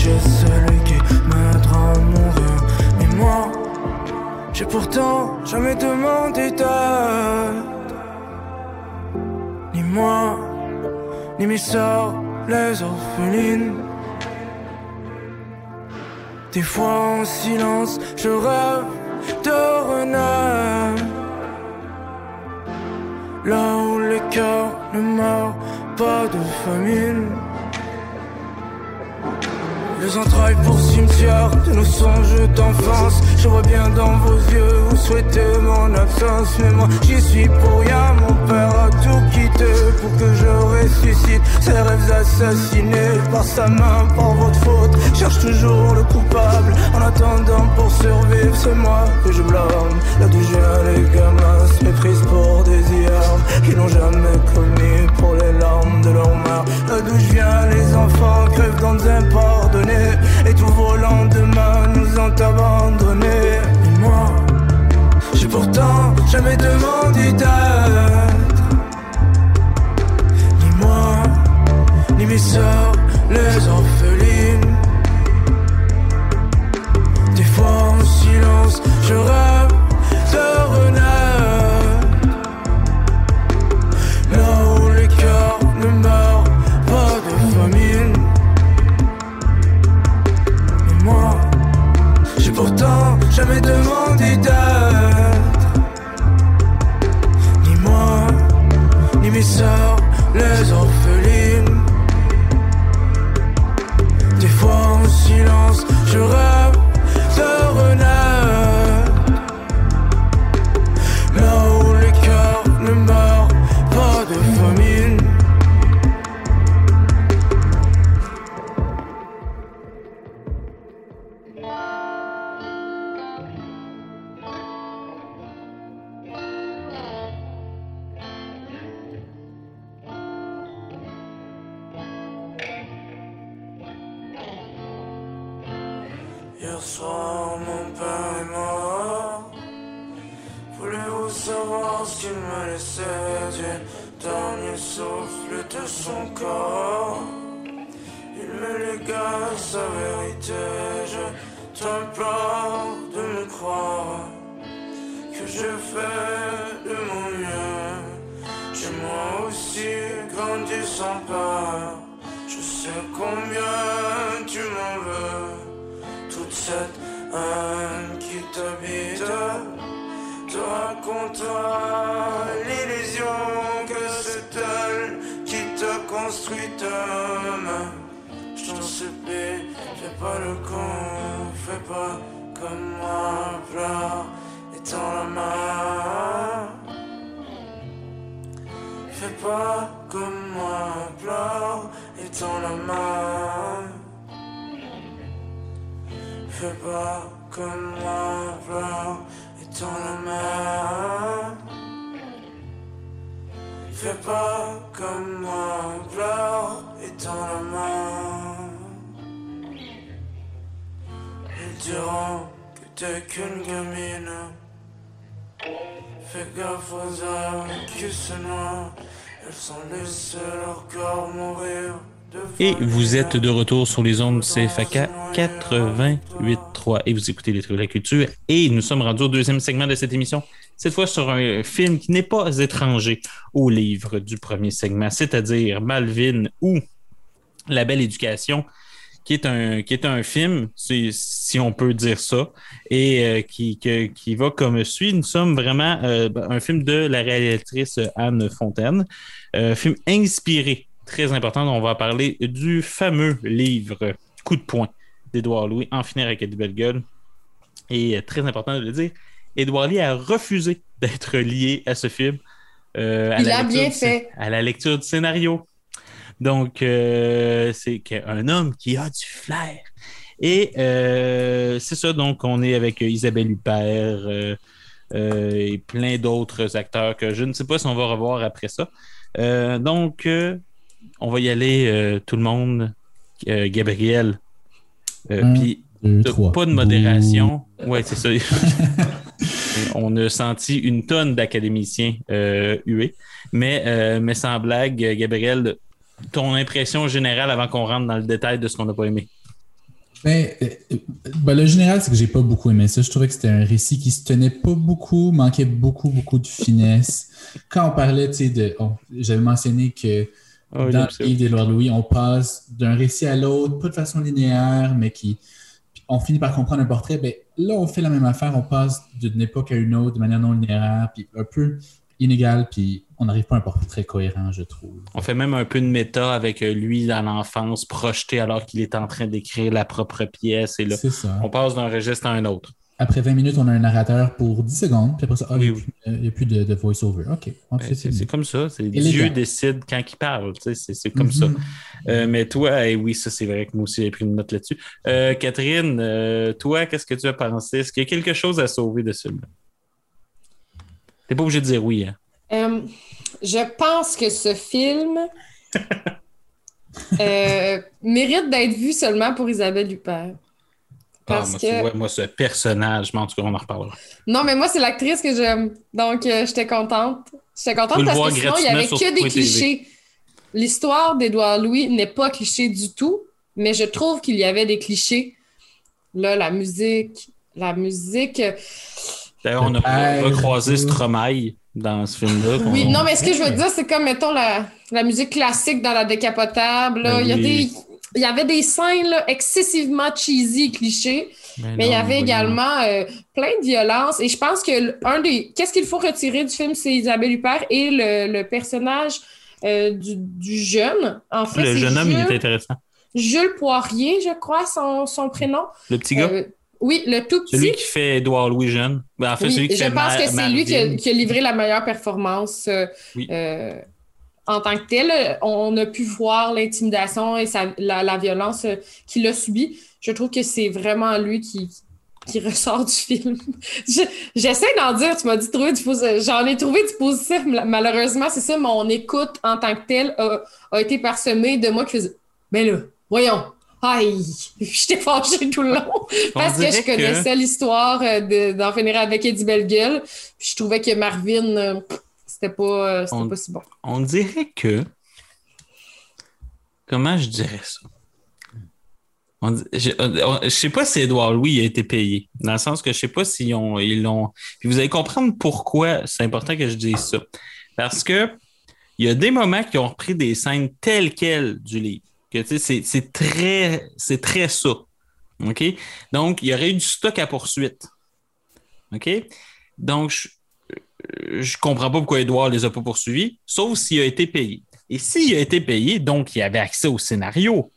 Cloché celui qui m'aidera à mourir. Mais moi, j'ai pourtant jamais demandé d'aide. Ni moi, ni mes sœurs, les orphelines. Des fois en silence, je rêve de renaître. Là où les cœurs ne meurent pas de famine. Les entrailles pour cimetière de nos songes d'enfance. Je vois bien dans vos yeux, vous souhaitez mon absence. Mais moi, j'y suis pour rien. Mon père a tout quitté pour que je ressuscite. Ces rêves assassinés par sa main, par votre faute. Cherche toujours le coupable. En attendant pour survivre, c'est moi que je blâme. Là d'où je viens, les gamins se méprisent pour des armes qu'ils n'ont jamais commis pour les larmes de leur mère. Là d'où je viens, les enfants crèvent dans des pardonnés. Et tous vos lendemains nous ont abandonnés. Et moi, j'ai pourtant jamais demandé d'être. Ni moi, ni mes sœurs, les orphelines. Des fois en silence, je rêve de renaître. Pourtant jamais demandé d'être. Ni moi, ni mes sœurs, les orphelines. Des fois en silence, je rêve de renaître. Sans peur. Je sais combien tu m'en veux toute cette haine qui t'habite te racontera l'illusion que c'est elle qui t'a construit toi-même. Je t'en supplie, fais pas le con, fais pas comme moi, pleure et la main. Fais pas comme moi, pleure tends la main. Fais pas comme moi, pleure tends la main. Fais pas comme moi, pleure tends la main. Ils diront que t'es qu'une gamine. Fais gaffe aux âmes qui se noient. Elles sont laissées leur corps mourir. de Et vous êtes de retour sur les ondes CFAK 88.3 et vous écoutez les trucs de la culture. Et nous sommes rendus au deuxième segment de cette émission. Cette fois sur un film qui n'est pas étranger au livre du premier segment, c'est-à-dire Malvin ou La Belle Éducation, qui est un, qui est un film, si, si on peut dire ça, et euh, qui, que- qui va comme suit. Nous sommes vraiment euh, un film de la réalisatrice Anne Fontaine, euh, film inspiré, très important. On va parler du fameux livre Coup de poing d'Édouard Louis, En finir avec Eddie Belle Gueule. Et euh, très important de le dire, Edouard Lee a refusé d'être lié à ce film. à Il la a bien fait. À la lecture du scénario. Donc, euh, c'est un homme qui a du flair. Et euh, c'est ça, donc on est avec Isabelle Huppert euh, et plein d'autres acteurs que je ne sais pas si on va revoir après ça. Donc, on va y aller, tout le monde. Gabriel. Puis, pas de modération. Ouais, c'est ça. On a senti une tonne d'académiciens euh, hués. Mais, euh, mais sans blague, Gabriel, ton impression générale avant qu'on rentre dans le détail de ce qu'on n'a pas aimé? Ben, euh, ben, le général, c'est que j'ai pas beaucoup aimé ça. Je trouvais que c'était un récit qui se tenait pas beaucoup, manquait beaucoup, beaucoup de finesse. Quand on parlait, tu sais, de. oh, J'avais mentionné que Oh, dans le livre d'Édouard Louis, on passe d'un récit à l'autre, pas de façon linéaire, mais qui. On finit par comprendre un portrait. Ben, là, on fait la même affaire. On passe d'une époque à une autre de manière non linéaire, puis un peu inégale, puis on n'arrive pas à un portrait cohérent, je trouve. On fait même un peu de méta avec euh, lui dans l'enfance, projeté alors qu'il est en train d'écrire la propre pièce. Et là, C'est ça. on passe d'un registre à un autre. Après 20 minutes, on a un narrateur pour 10 secondes, puis après ça, ah, il n'y a, Oui, plus- euh, il a plus de, de voice-over. OK. Ben, c'est comme ça. Élégant. Dieu décide quand il parle. C'est comme ça. Mhm. Euh, mais toi, oui, ça c'est vrai que moi aussi j'ai pris une note là-dessus. Euh, Catherine, euh, toi, qu'est-ce que tu as pensé? Est-ce qu'il y a quelque chose à sauver de celui-là? T'es pas obligé de dire oui. Hein? Euh, je pense que ce film euh, mérite d'être vu seulement pour Isabelle Huppert. Parce Ah, moi, que- tu vois, moi, ce personnage, mais en tout cas, on en reparlera. Non, mais moi, c'est l'actrice que j'aime. Donc, euh, j'étais contente. J'étais contente parce que sinon, il y gratuitement avait que des clichés. L'histoire d'Édouard Louis n'est pas cliché du tout, mais je trouve qu'il y avait des clichés. Là, la musique, la musique. D'ailleurs, on a recroisé Stromae dans ce film-là. Oui, On- non, mais ce que je veux dire, c'est comme, mettons, la, la musique classique dans la décapotable. là. Ben il, y a oui. des, il y avait des scènes là, excessivement cheesy, clichés. Mais Mais il y avait également euh, plein de violence. Et je pense que un des. Qu'est-ce qu'il faut retirer du film, c'est Isabelle Huppert et le, le personnage euh, du, du jeune. En fait, Le jeune homme, il est intéressant. Jules Poirier, je crois, son, son prénom. Le petit gars, Euh, oui, le tout petit. celui qui fait Édouard Louis jeune. Ben, en fait, Oui, celui qui je fait pense que c'est lui qui a, Marvin. qui a livré la meilleure performance euh, Oui. euh, en tant que tel. On a pu voir l'intimidation et sa- la, la violence euh, qu'il a subie. Je trouve que c'est vraiment lui qui, qui ressort du film. Je- J'essaie d'en dire, tu m'as dit trouver du positif. J'en ai trouvé du positif. Mal- Malheureusement, c'est ça, mon écoute en tant que telle a, a été parsemée de moi qui faisais Mais là, voyons. Aïe, j'étais fâchée tout le long parce que je connaissais l'histoire euh, de- d'en finir avec Eddie Bellegueule. Puis je trouvais que Marvin, euh, c'était pas, euh, c'était On- pas si bon. On dirait que. Comment je dirais ça? On je, je sais pas si Édouard Louis a été payé. Dans le sens que je sais pas s'ils ont, ils l'ont. Puis vous allez comprendre pourquoi c'est important que je dise ça. Parce que il y a des moments qui ont repris des scènes telles quelles du livre. Que tu sais, c'est, très, très ça. OK? Donc, il y aurait eu du stock à poursuite. OK? Donc, je, je comprends pas pourquoi Edouard les a pas poursuivis, sauf s'il a été payé. Et s'il a été payé, donc il avait accès au scénario.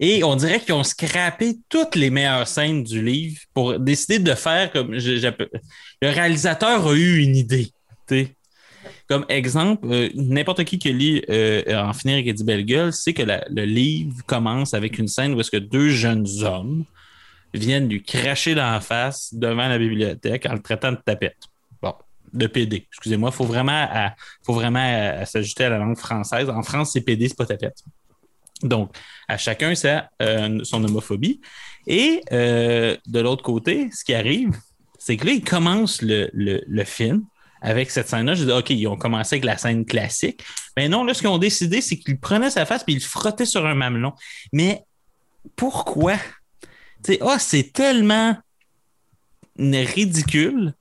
Et on dirait qu'ils ont scrappé toutes les meilleures scènes du livre pour décider de faire comme je- j'appelle- le réalisateur a eu une idée. Comme exemple, euh, n'importe qui qui lit euh, En finir avec Eddie Bellegueule sait que le livre commence avec une scène où deux jeunes hommes viennent lui cracher dans la face devant la bibliothèque en le traitant de tapette. Bon, de PD. Excusez-moi, il faut vraiment, à- faut à- la langue française. En France, c'est PD, c'est pas tapette. Donc, à chacun, c'est euh, son homophobie. Et de l'autre côté, ce qui arrive, c'est que là, le, le- le film avec cette scène-là. Je dis, OK, ils ont commencé avec la scène classique. Mais non, là, ce qu'ils ont décidé, c'est qu'ils prenaient sa face puis ils le frottaient sur un mamelon. Mais pourquoi? Tu sais, ah, c'est tellement ridicule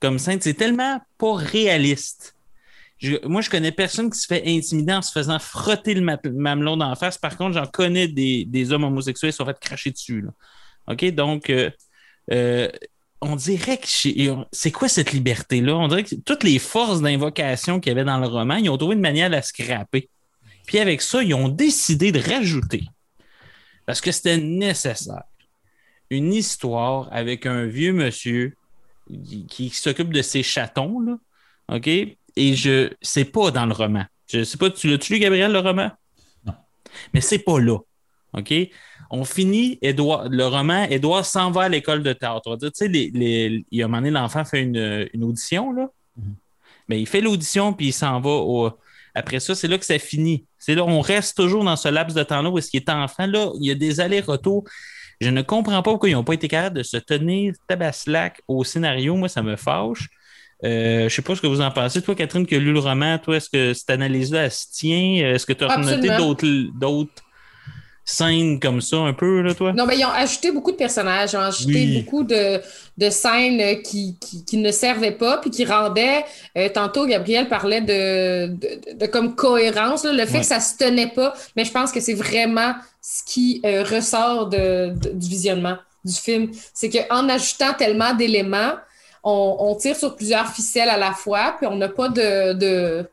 comme scène. C'est tellement pas réaliste. Moi, je connais personne qui se fait intimider en se faisant frotter le ma- mamelon d'en face. Par contre, j'en connais des, des hommes homosexuels qui sont fait cracher dessus. là. OK? Donc, euh, euh, on dirait que c'est quoi cette liberté-là? On dirait que toutes les forces d'invocation qu'il y avait dans le roman, ils ont trouvé une manière de la scraper. Puis avec ça, ils ont décidé de rajouter, parce que c'était nécessaire, une histoire avec un vieux monsieur qui, qui s'occupe de ses chatons, là. OK? Et je c'est pas dans le roman. Je sais pas, tu l'as-tu lu, Gabriel, le roman? Non. Mais c'est pas là. OK? On finit, Édouard, le roman, Édouard s'en va à l'école de théâtre. On va dire, tu sais, les, les- il y a un moment donné, l'enfant fait une, une audition, là. Mhm. Mais il fait l'audition, puis il s'en va au. Après ça, c'est là que ça finit. C'est là, on reste toujours dans ce laps de temps-là où est-ce qu'il est enfant. Là, il y a des allers-retours. Je ne comprends pas pourquoi ils n'ont pas été capables de se tenir tabaslac au scénario. Moi, ça me fâche. Euh, je sais pas ce que vous en pensez. Toi, Catherine, qui a lu le roman, toi, est-ce que cette analyse-là, elle se tient? Est-ce que tu as noté d'autres scènes comme ça un peu, là, toi? Non, mais ils ont ajouté beaucoup de personnages, ils ont ajouté Oui. beaucoup de, de scènes euh, qui, qui, qui ne servaient pas, puis qui rendaient. euh, tantôt, Gabriel parlait de, de, de comme cohérence, là, le fait Ouais. que ça se tenait pas, mais je pense que c'est vraiment ce qui euh, ressort de, du visionnement du film. C'est qu'en ajoutant tellement d'éléments, on, on tire sur plusieurs ficelles à la fois, puis on n'a pas de, de,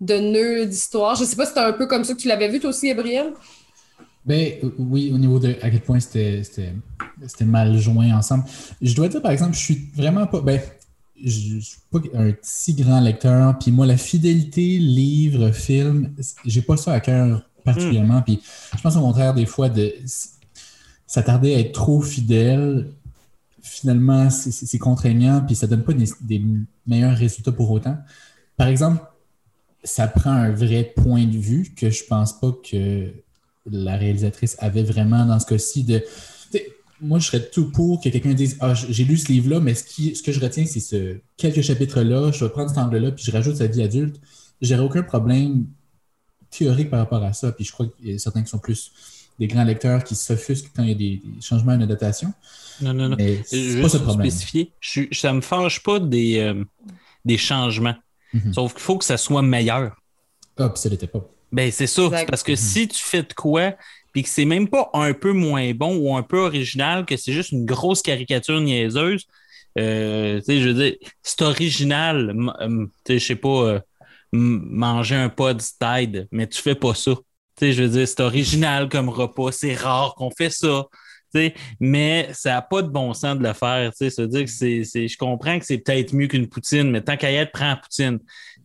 de nœud d'histoire. Je sais pas si c'était un peu comme ça que tu l'avais vu, toi aussi, Gabriel? Ben euh, oui, au niveau de à quel point c'était mal joint ensemble. Je dois dire, par exemple, je suis vraiment pas. Ben, je je suis pas un si grand lecteur. Puis moi, la fidélité, livre, film, j'ai pas ça à cœur particulièrement. Puis je pense au contraire, des fois, de s'attarder à être trop fidèle, finalement, c'est contraignant, puis ça donne pas des, des meilleurs résultats pour autant. Par exemple, ça prend un vrai point de vue que je pense pas que la réalisatrice avait vraiment dans ce cas-ci de. Moi, je serais tout pour que quelqu'un dise Ah, j'ai lu ce livre-là, mais ce, qui, ce que je retiens, c'est ce quelques chapitres-là, je vais prendre cet angle-là, puis je rajoute sa vie adulte. J'aurais aucun problème théorique par rapport à ça. Puis je crois qu'il y a certains qui sont plus des grands lecteurs qui s'offusquent quand il y a des, des changements, une adaptation. Non, non, non. C'est pas ça le problème. spécifier, je, ça me fâche pas des, euh, des changements. Mhm. Sauf qu'il faut que ça soit meilleur. Ah, puis ça l'était pas. Ben, c'est ça. Parce que si tu fais de quoi, puis que c'est même pas un peu moins bon ou un peu original, que c'est juste une grosse caricature niaiseuse, euh, tu sais, je veux dire, c'est original, euh, tu sais, je sais pas, euh, manger un pod Tide, mais tu fais pas ça. Tu sais, je veux dire, c'est original comme repas, c'est rare qu'on fait ça. tu sais, mais ça n'a pas de bon sens de le faire. tu sais, Ça veut dire que c'est, c'est- je comprends que c'est peut-être mieux qu'une poutine, mais tant qu'à y être, prends la poutine.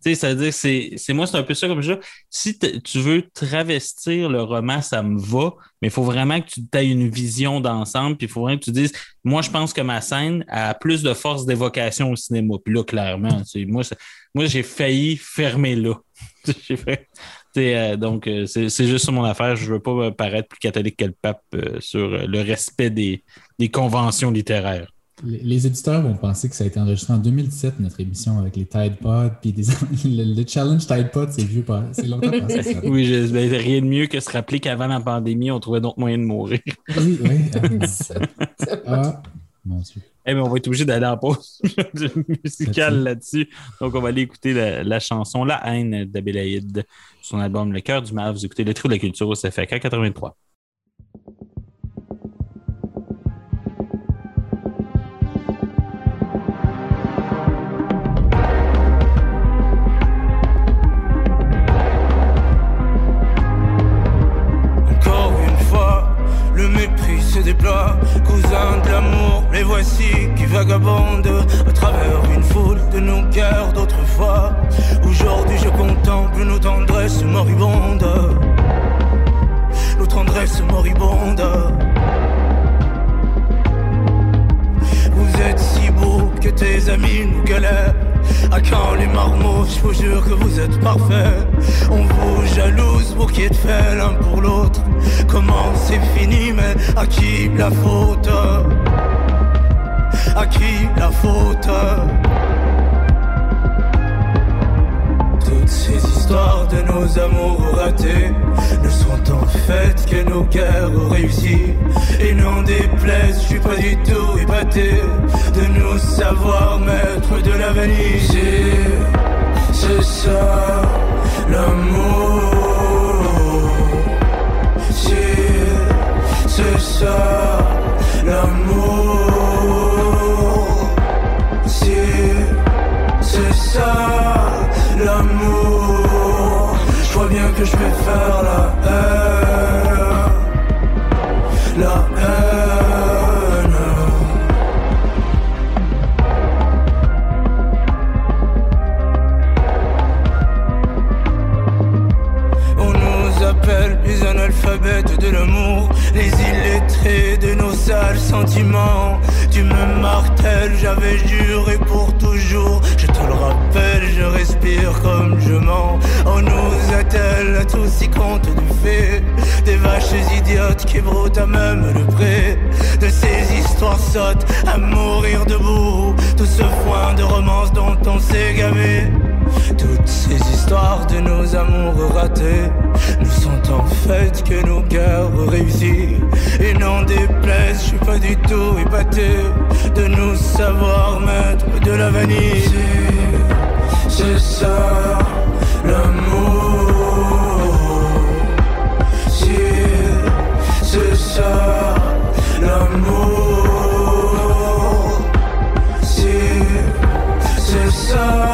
Tu sais, ça veut dire que c'est, c'est moi, c'est un peu ça comme ça. Si tu veux travestir le roman, ça me va, mais il faut vraiment que tu aies une vision d'ensemble, puis il faut vraiment que tu dises, moi, je pense que ma scène a plus de force d'évocation au cinéma. Puis là, clairement, tu sais, moi, moi j'ai failli fermer là. Euh, donc, euh, c'est c'est juste mon affaire. Je veux pas paraître plus catholique que le pape euh, sur euh, le respect des, des conventions littéraires. Les, éditeurs vont penser que ça a été enregistré en 2017, notre émission avec les Tide Pods. Puis des, le, le challenge Tide Pod, c'est vieux, pas- c'est longtemps passé. ça. Oui, je, ben, rien de mieux que se rappeler qu'avant la pandémie, on trouvait d'autres moyens de mourir. Oui, oui. Ah, mon Dieu. Eh bien, on va être obligé d'aller en pause musicale là-dessus. Donc, on va aller écouter la, la chanson La haine d'Abélaïde, son album Le cœur du mal. Vous écoutez Le Trou de la culture au CFAK 83. Déploie. Cousins de l'amour, les voici qui vagabondent à travers une foule de nos cœurs d'autrefois. Aujourd'hui, je contemple nos tendresses moribondes. Nos tendresses moribondes. Vous êtes si beau que tes amis nous galèrent. À quand les marmots, je vous jure que vous êtes parfaits. On vous jalouse pour qui est fait l'un pour l'autre. Comment c'est fini, mais à qui la faute? À qui la faute? De nos amours ratés ne sont en fait que nos guerres réussies. Et n'en déplaise, je suis pas du tout épaté de nous savoir maître de l'avenir. C'est, c'est ça l'amour. C'est, ça l'amour. C'est ça que je vais faire la haine. La haine. On nous appelle les analphabètes de l'amour, les illettrés de nos sales sentiments. Tu me martèles, j'avais juré pour toujours, je te le rappelle je respire comme je mens. On nous attelle à tous si compte du fait des vaches idiotes qui broutent à même le pré. De ces histoires sottes à mourir debout. Tout ce foin de romance dont on s'est gavé. Toutes ces histoires de nos amours ratés ne sont en fait que nos guerres réussies. Et n'en déplaise, je suis pas du tout épaté de nous savoir mettre de la vanille. C'est ça l'amour. Si c'est ça l'amour. Si c'est ça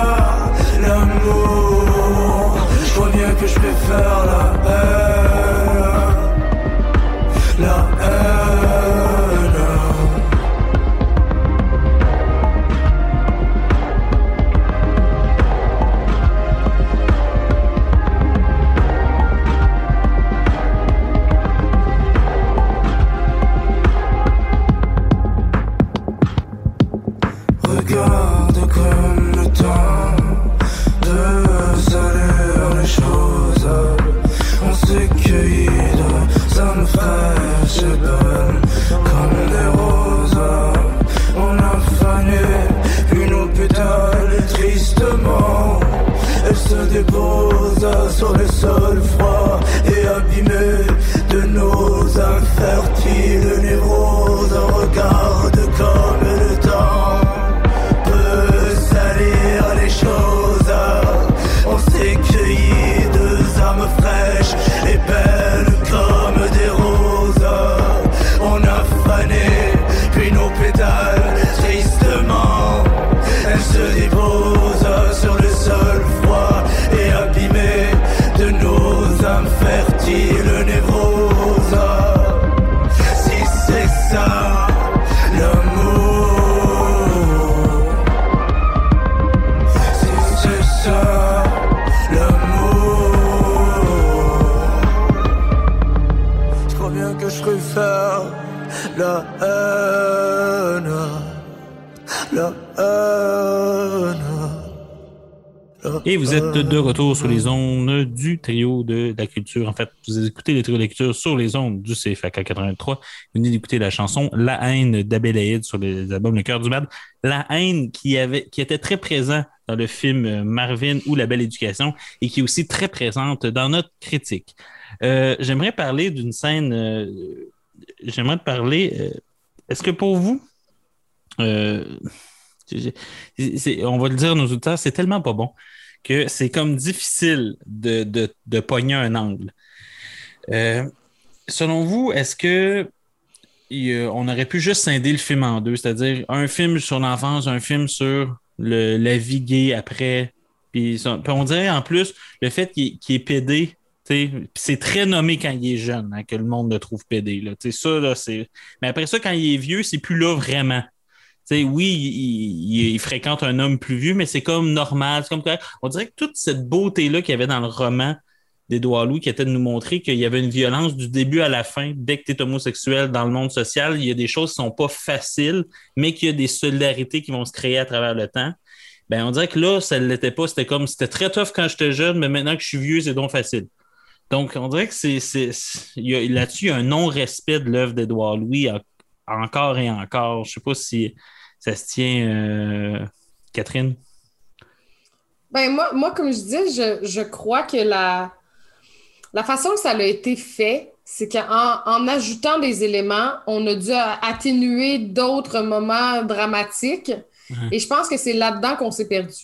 vous êtes de retour sur les ondes du trio de la culture. En fait, vous écoutez les trios de la culture sur les ondes du CFAK 83. Vous venez d'écouter la chanson La haine d'Abélaïde sur les albums Le Cœur du Bad. La haine qui avait, qui était très présent dans le film Marvin ou La Belle Éducation et qui est aussi très présente dans notre critique. Euh, j'aimerais parler d'une scène, euh, j'aimerais te parler, euh, est-ce que pour vous, on va le dire nos auditeurs, c'est tellement pas bon que c'est comme difficile de, de, de pogner un angle. Euh, selon vous, est-ce que a- on aurait pu juste scinder le film en deux, c'est-à-dire un film sur l'enfance, un film sur le, la vie gay après. Puis, on dirait en plus le fait qu'il est pédé, c'est très nommé quand il est jeune, hein, que le monde le trouve pédé. Là, ça, là. Mais après ça, quand il est vieux, c'est plus là vraiment. Tu sais, oui, il, fréquente un homme plus vieux, mais c'est comme normal. Comme... On dirait que toute cette beauté-là qu'il y avait dans le roman d'Édouard Louis, qui était de nous montrer qu'il y avait une violence du début à la fin. Dès que tu es homosexuel dans le monde social, il y a des choses qui sont pas faciles, mais qu'il y a des solidarités qui vont se créer à travers le temps. Ben, on dirait que là, ça ne l'était pas. C'était comme, c'était très tough quand j'étais jeune, mais maintenant que je suis vieux, c'est donc facile. Donc, on dirait que c'est, là-dessus, il y a un non-respect de l'œuvre d'Édouard Louis encore et encore. Je sais pas si ça se tient, euh, Catherine. Ben moi, moi, comme je disais, je, je crois que la, la façon que ça a été fait, c'est qu'en en ajoutant des éléments, on a dû atténuer d'autres moments dramatiques. Et je pense que c'est là-dedans qu'on s'est perdu.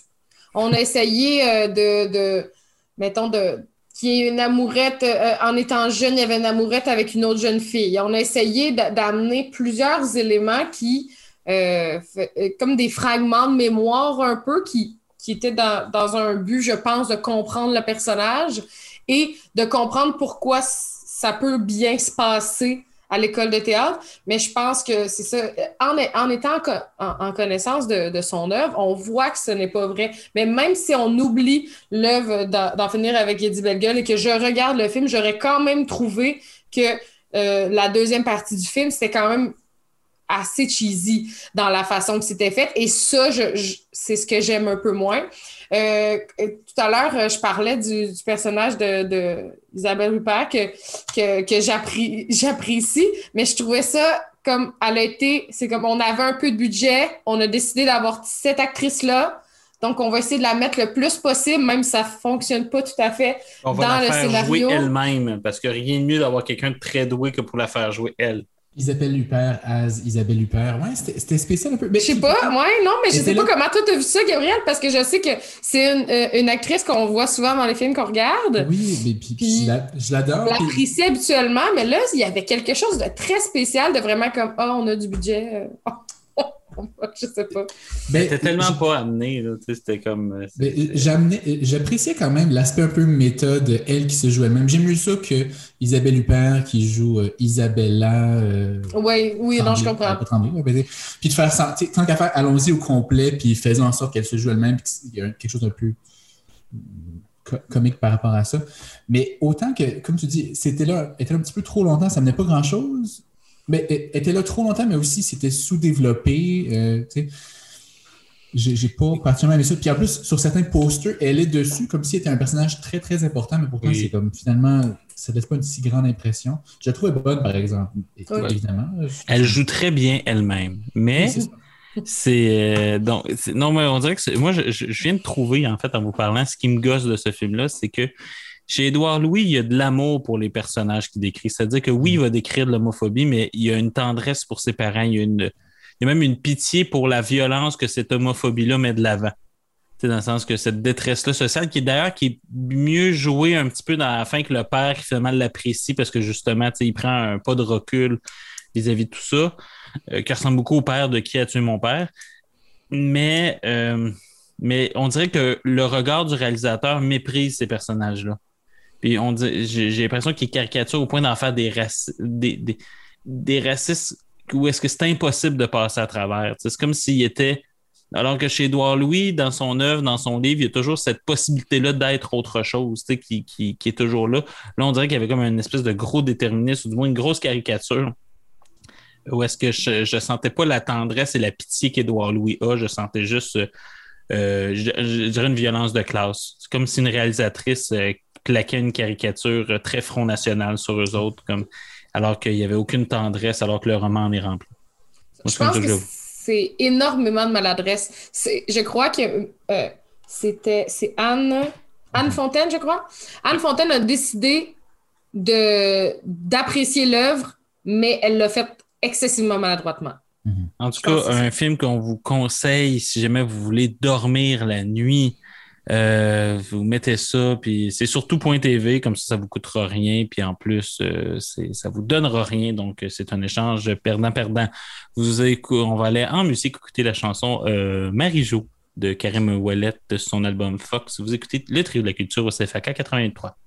On a essayé euh, de, de, mettons, de qu'il y ait une amourette, euh, en étant jeune, il y avait une amourette avec une autre jeune fille. On a essayé d'a- d'amener plusieurs éléments qui, euh, euh, comme des fragments de mémoire un peu, qui, qui étaient dans, dans un but, je pense, de comprendre le personnage et de comprendre pourquoi ça peut bien se passer à l'école de théâtre. Mais je pense que c'est ça. En, en étant en, co- en- en connaissance de, son œuvre, on voit que ce n'est pas vrai. Mais même si on oublie l'œuvre d'en finir avec Eddie Bellegueule et que je regarde le film, j'aurais quand même trouvé que euh, la deuxième partie du film, c'était quand même assez cheesy dans la façon que c'était fait. Et ça, c'est ce que j'aime un peu moins. Euh, tout à l'heure, euh, je parlais du, du personnage de, de Isabelle Rupert que, que, que j'appré- j'apprécie, mais je trouvais ça comme elle a été, c'est comme on avait un peu de budget, on a décidé d'avoir cette actrice-là, donc on va essayer de la mettre le plus possible, même si ça fonctionne pas tout à fait. On va Dans la le faire scénario- jouer elle-même, parce que rien de mieux d'avoir quelqu'un de très doué que pour la faire jouer elle. Isabelle Huppert as Isabelle Huppert. Ouais, c'était spécial un peu. Mais Je sais pas, ouais, non, mais je sais pas comment toi t'as vu ça, Gabriel, parce que je sais que c'est une, euh, une actrice qu'on voit souvent dans les films qu'on regarde. Oui, mais puis, je la- je l'adore. Puis- l'apprécie habituellement, mais là, il y avait quelque chose de très spécial, de vraiment comme Ah, on a du budget. euh, je sais pas. ben, C'était tellement pas amené, là, tu sais, c'était comme. euh, ben, j'amenais- J'appréciais quand même l'aspect un peu méta de elle qui se joue elle-même. J'aime mieux ça que Isabelle Huppert qui joue euh, Isabella. euh, Oui, oui, non, je comprends. euh, pas Tremblay, ouais, ben, Puis de faire ça, tu sais, tant qu'à faire, allons-y au complet, puis faisons en sorte qu'elle se joue elle-même, puis qu'il y a quelque chose d'un peu co- comique par rapport à ça. Mais autant que, comme tu dis, c'était là, était là un petit peu trop longtemps, ça menait pas grand-chose. Mais elle était là trop longtemps, mais aussi c'était sous-développé. euh, tu sais. J'ai j'ai pas particulièrement aimé ça. Puis en plus, sur certains posters, elle est dessus comme si elle était un personnage très, très important, mais pourtant, Oui. c'est comme finalement, ça laisse pas une si grande impression. Je la trouvais bonne, par exemple, Oui. évidemment. Elle joue très bien elle-même, mais Oui, c'est ça. c'est euh, donc c'est- non mais on dirait que c'est- moi je, je- je viens de trouver en fait en vous parlant ce qui me gosse de ce film là c'est que chez Édouard Louis il y a de l'amour pour les personnages qu'il décrit c'est-à-dire que oui il va décrire de l'homophobie mais il y a une tendresse pour ses parents il y a une il y a même une pitié pour la violence que cette homophobie là met de l'avant dans le sens que cette détresse-là sociale, qui est d'ailleurs qui est mieux jouée un petit peu dans la fin que le père qui finalement l'apprécie parce que justement, il prend un pas de recul vis-à-vis de tout ça, euh, qui ressemble beaucoup au père de qui a tué mon père. Mais, euh, mais on dirait que le regard du réalisateur méprise ces personnages-là. Puis on dit, j'ai l'impression qu'il caricature au point d'en faire des, raci- des, des, des racistes où est-ce que c'est impossible de passer à travers. C'est comme s'il était. Alors que chez Édouard Louis, dans son œuvre, dans son livre, il y a toujours cette possibilité-là d'être autre chose, qui, qui, qui est toujours là. Là, on dirait qu'il y avait comme une espèce de gros déterminisme, ou du moins une grosse caricature, où est-ce que je, je sentais pas la tendresse et la pitié qu'Édouard Louis a, je sentais juste, euh, je, je dirais, une violence de classe. C'est comme si une réalisatrice euh, claquait une caricature euh, très Front National sur eux autres, comme, alors qu'il n'y avait aucune tendresse, alors que le roman en est rempli. Moi, Je pense que c'est énormément de maladresse. Je crois que euh, c'était c'est Anne Anne Fontaine, je crois. Anne Fontaine a décidé d'apprécier l'œuvre, mais elle l'a fait excessivement maladroitement. En tout Je cas, un film qu'on vous conseille si jamais vous voulez dormir la nuit. Euh, vous mettez ça, puis c'est surtout TV, comme ça, ça vous coûtera rien, puis en plus, euh, ça vous donnera rien, donc euh, c'est un échange perdant-perdant. Vous on va aller en musique écouter la chanson euh, Marie-Jo de Karim Ouellet de son album Fox. Vous écoutez le trio de la culture au CFAK 83.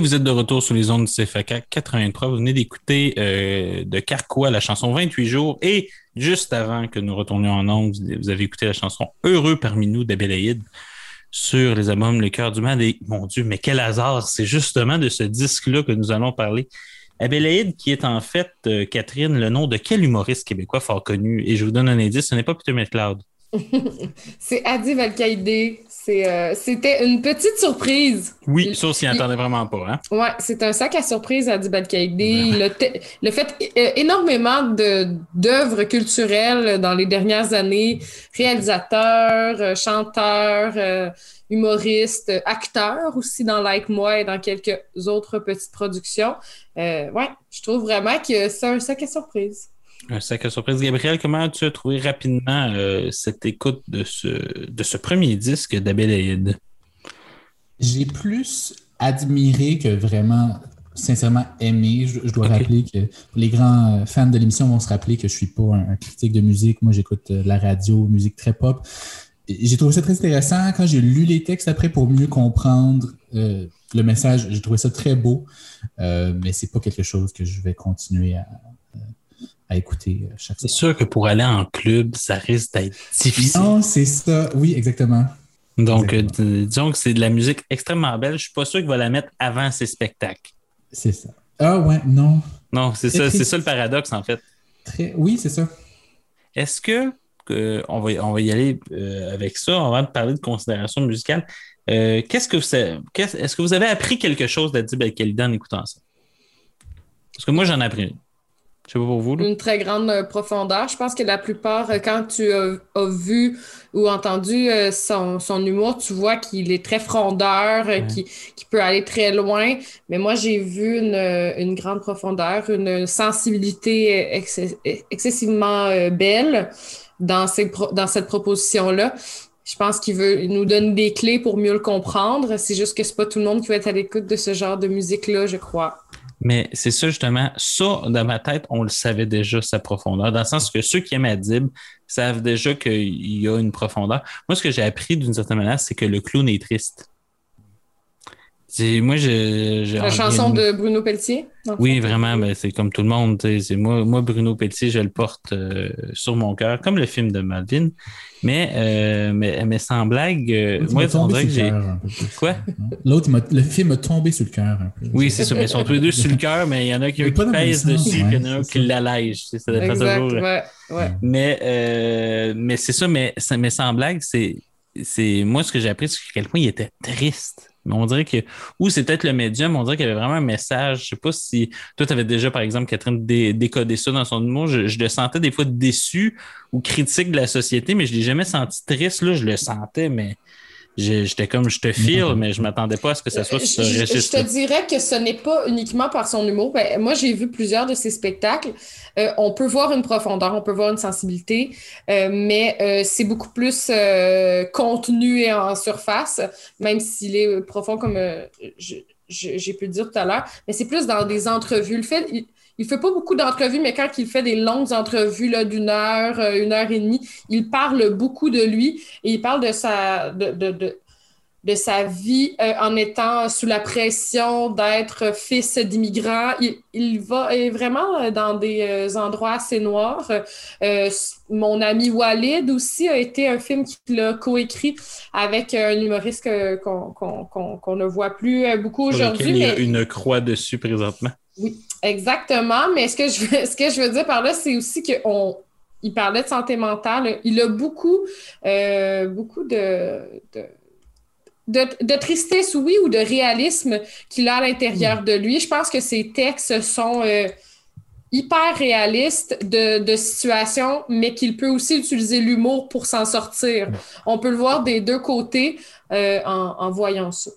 vous êtes de retour sur les ondes du CFAK 83. Vous venez d'écouter euh, de Carquois la chanson 28 jours et juste avant que nous retournions en ondes, vous avez écouté la chanson Heureux parmi nous d'Abélaïde sur les albums Le cœur du mal. Et mon Dieu, mais quel hasard! C'est justement de ce disque-là que nous allons parler. Abélaïde, qui est en fait, euh, Catherine, le nom de quel humoriste québécois fort connu? Et je vous donne un indice, ce n'est pas Peter McLeod. c'est Adi Valcaïdé. Euh, c'était une petite surprise. Oui, ça, on s'y attendait vraiment pas. Hein? Oui, c'est un sac à surprise à Dibad Kaïdé. Il a, fait euh, énormément d'œuvres culturelles dans les dernières années. Réalisateur, euh, chanteur, humoriste, acteur aussi dans Like Moi et dans quelques autres petites productions. Oui, je trouve vraiment que c'est un sac à surprise. Un sacré surprise. Gabriel, comment as-tu as trouvé rapidement euh, cette écoute de ce, de ce premier disque d'Abélaïde? J'ai plus admiré que vraiment sincèrement aimé. Je, dois rappeler que les grands fans de l'émission vont se rappeler que je ne suis pas un, critique de musique. Moi, j'écoute euh, la radio, musique très pop. J'ai trouvé ça très intéressant. Quand j'ai lu les textes après pour mieux comprendre euh, le message, j'ai trouvé ça très beau, euh, mais c'est pas quelque chose que je vais continuer à, à écouter euh, chaque C'est sûr que pour aller en club, ça risque d'être difficile. Non, c'est ça. Oui, exactement. Donc, euh, Exactement. disons que c'est de la musique extrêmement belle. Je suis pas sûr qu'il va la mettre avant ses spectacles. C'est ça. Ah ouais, non. Non, c'est ça, c'est ça le paradoxe, en fait. Très... Oui, c'est ça. Est-ce que, on, va, on va y aller euh, avec ça avant de parler de considération musicale? Euh, qu'est-ce que vous est-ce que vous avez appris quelque chose d'Adib Khalida en écoutant ça? Parce que moi, j'en ai appris une. Je sais pas pour vous. là. Une très grande euh, profondeur. Je pense que la plupart, euh, quand tu as, as vu ou entendu euh, son, son humour, tu vois qu'il est très frondeur, euh, Ouais. qu'il qu'il peut aller très loin. Mais moi, j'ai vu une, euh, une grande profondeur, une sensibilité euh, exce- excessivement euh, belle dans, ces dans cette proposition-là. Je pense qu'il veut il nous donne des clés pour mieux le comprendre. C'est juste que c'est pas tout le monde qui va être à l'écoute de ce genre de musique-là, je crois. Mais c'est ça, justement. Ça, dans ma tête, on le savait déjà, sa profondeur. Dans le sens que ceux qui aiment Adib savent déjà qu'il y a une profondeur. Moi, ce que j'ai appris d'une certaine manière, c'est que le clown est triste. C'est- Moi, je. je- La chanson de Bruno Pelletier. Oui, fond. vraiment, ben, c'est comme tout le monde. C'est moi, moi, Bruno Pelletier, je le porte euh, sur mon cœur, comme le film de Malvin. Mais, euh, mais, mais sans blague, euh, moi, m'a on tombé dirait sur que le j'ai. Quoi? L'autre, le film m'a tombé sur le cœur un peu. Oui, c'est ça. Mais ils sont tous les deux sur le cœur, mais il y en a qui, qui pèse dessus, puis il y en a un qui l'allège. C'est- Ça dépend toujours. ouais, ouais. Mais, euh, mais c'est ça, mais, mais sans blague, c'est, c'est moi ce que j'ai appris, c'est qu'à quel point il était triste. On dirait que, ou c'est peut-être le médium, on dirait qu'il y avait vraiment un message. Je sais pas si toi, tu avais déjà, par exemple, Catherine, dé- décodé ça dans son humour. Je, le sentais des fois déçu ou critique de la société, mais je l'ai jamais senti triste. Là, je le sentais, mais j'étais comme, je te file, mais je m'attendais pas à ce que ça soit Euh, ce je, je- je registre. te dirais que ce n'est pas uniquement par son humour. Ben, moi, j'ai vu plusieurs de ses spectacles. Euh, on peut voir une profondeur, on peut voir une sensibilité, euh, mais euh, c'est beaucoup plus euh, contenu et en surface, même s'il est profond comme euh, j'ai pu le dire tout à l'heure. Mais c'est plus dans des entrevues. Le fait, il, fait pas beaucoup d'entrevues, mais quand il fait des longues entrevues là, d'une heure, euh, une heure et demie, il parle beaucoup de lui et il parle de sa de, de, de- de sa vie euh, en étant sous la pression d'être fils d'immigrants. Il, il va est vraiment euh, dans des endroits assez noirs. Euh, mon ami Walid aussi a été un film qu'il a coécrit avec un humoriste qu'on qu'on- qu'on- qu'on ne voit plus beaucoup aujourd'hui. il y a mais- une croix dessus présentement. Exactement, mais ce que je veux, ce que je veux dire par là, c'est aussi qu'on il parlait de santé mentale. Il a beaucoup, euh, beaucoup de, de, de, de tristesse, oui, ou de réalisme qu'il a à l'intérieur de lui. Je pense que ses textes sont euh, hyper réalistes de, de situations, mais qu'il peut aussi utiliser l'humour pour s'en sortir. On peut le voir des deux côtés euh, en, en voyant ça.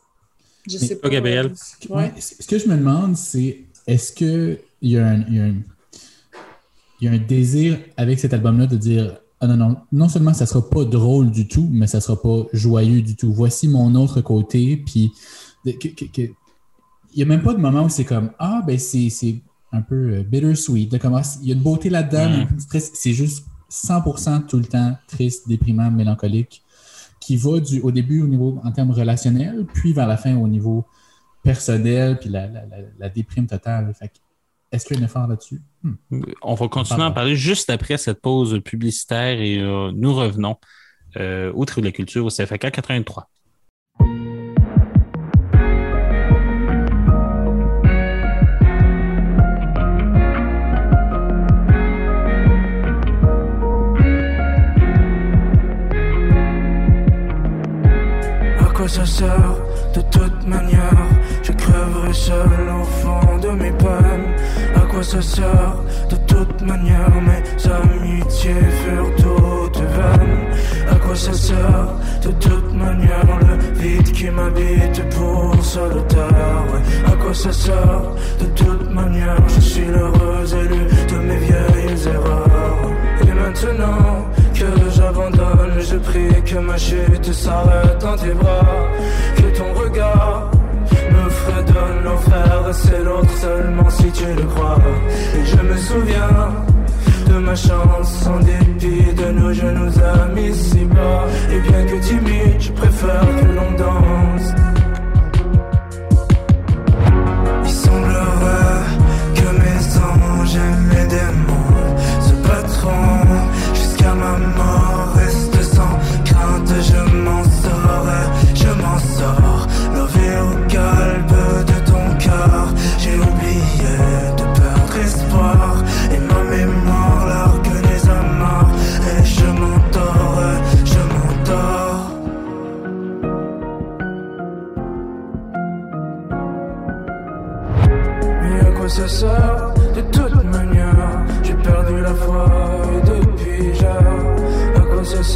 Je sais toi, pas. Gabriel? Ouais, Ce que je me demande, c'est est-ce qu'il y, a un- il y, a un- il y a un désir avec cet album-là de dire Ah non, non, non seulement ça sera pas drôle du tout, mais ça sera pas joyeux du tout. Voici mon autre côté. Puis il n'y a même pas de moment où c'est comme Ah, ben c'est un peu euh, bittersweet. Il y a une beauté là-dedans, Mm. C'est juste 100% tout le temps triste, déprimant, mélancolique, qui va du, au début au niveau en termes relationnels, puis vers la fin au niveau personnel, puis la, la, la, la déprime totale. Fait que, est-ce qu'il y a un effort là-dessus? Hmm. On va continuer à en parler juste après cette pause publicitaire et euh, nous revenons euh, au Trio de la Culture au CFAK 83. À quoi ça sert De seul au de mes peines. À quoi ça sert De toute manière, mes amitiés furent toutes vaines. À quoi ça sert De toute manière, le vide qui m'habite pour solitaire. Ouais. À quoi ça sert De toute manière, je suis l'heureux élu de mes vieilles erreurs. Et maintenant que j'abandonne, je prie que ma chute s'arrête dans tes bras. Que ton regard me fredonne l'enfer faire, c'est l'autre seulement si tu le crois. Et je me souviens de ma chance, en dépit de nos genoux amis si bas. Et bien que timide, je préfère que l'on danse.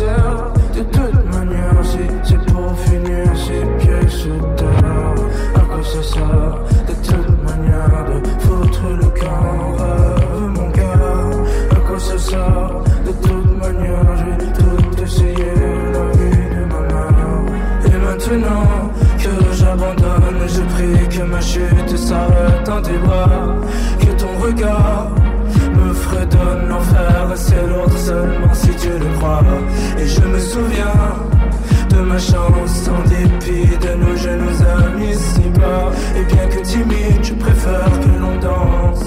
De toute manière, si c'est pour finir ses pieds sous terre. À quoi ça sert De toute manière de foutre le camp mon gars? À quoi ça sert De toute manière, j'ai tout essayé, la vie de ma mère. Et maintenant que j'abandonne, je prie que ma chute s'arrête dans tes bras. Que ton regard me fredonne l'enfer, c'est l'autre seulement si tu le crois. Et je me souviens de ma chance en dépit de nos genoux amis si bas. Et bien que timide, je préfère que l'on danse.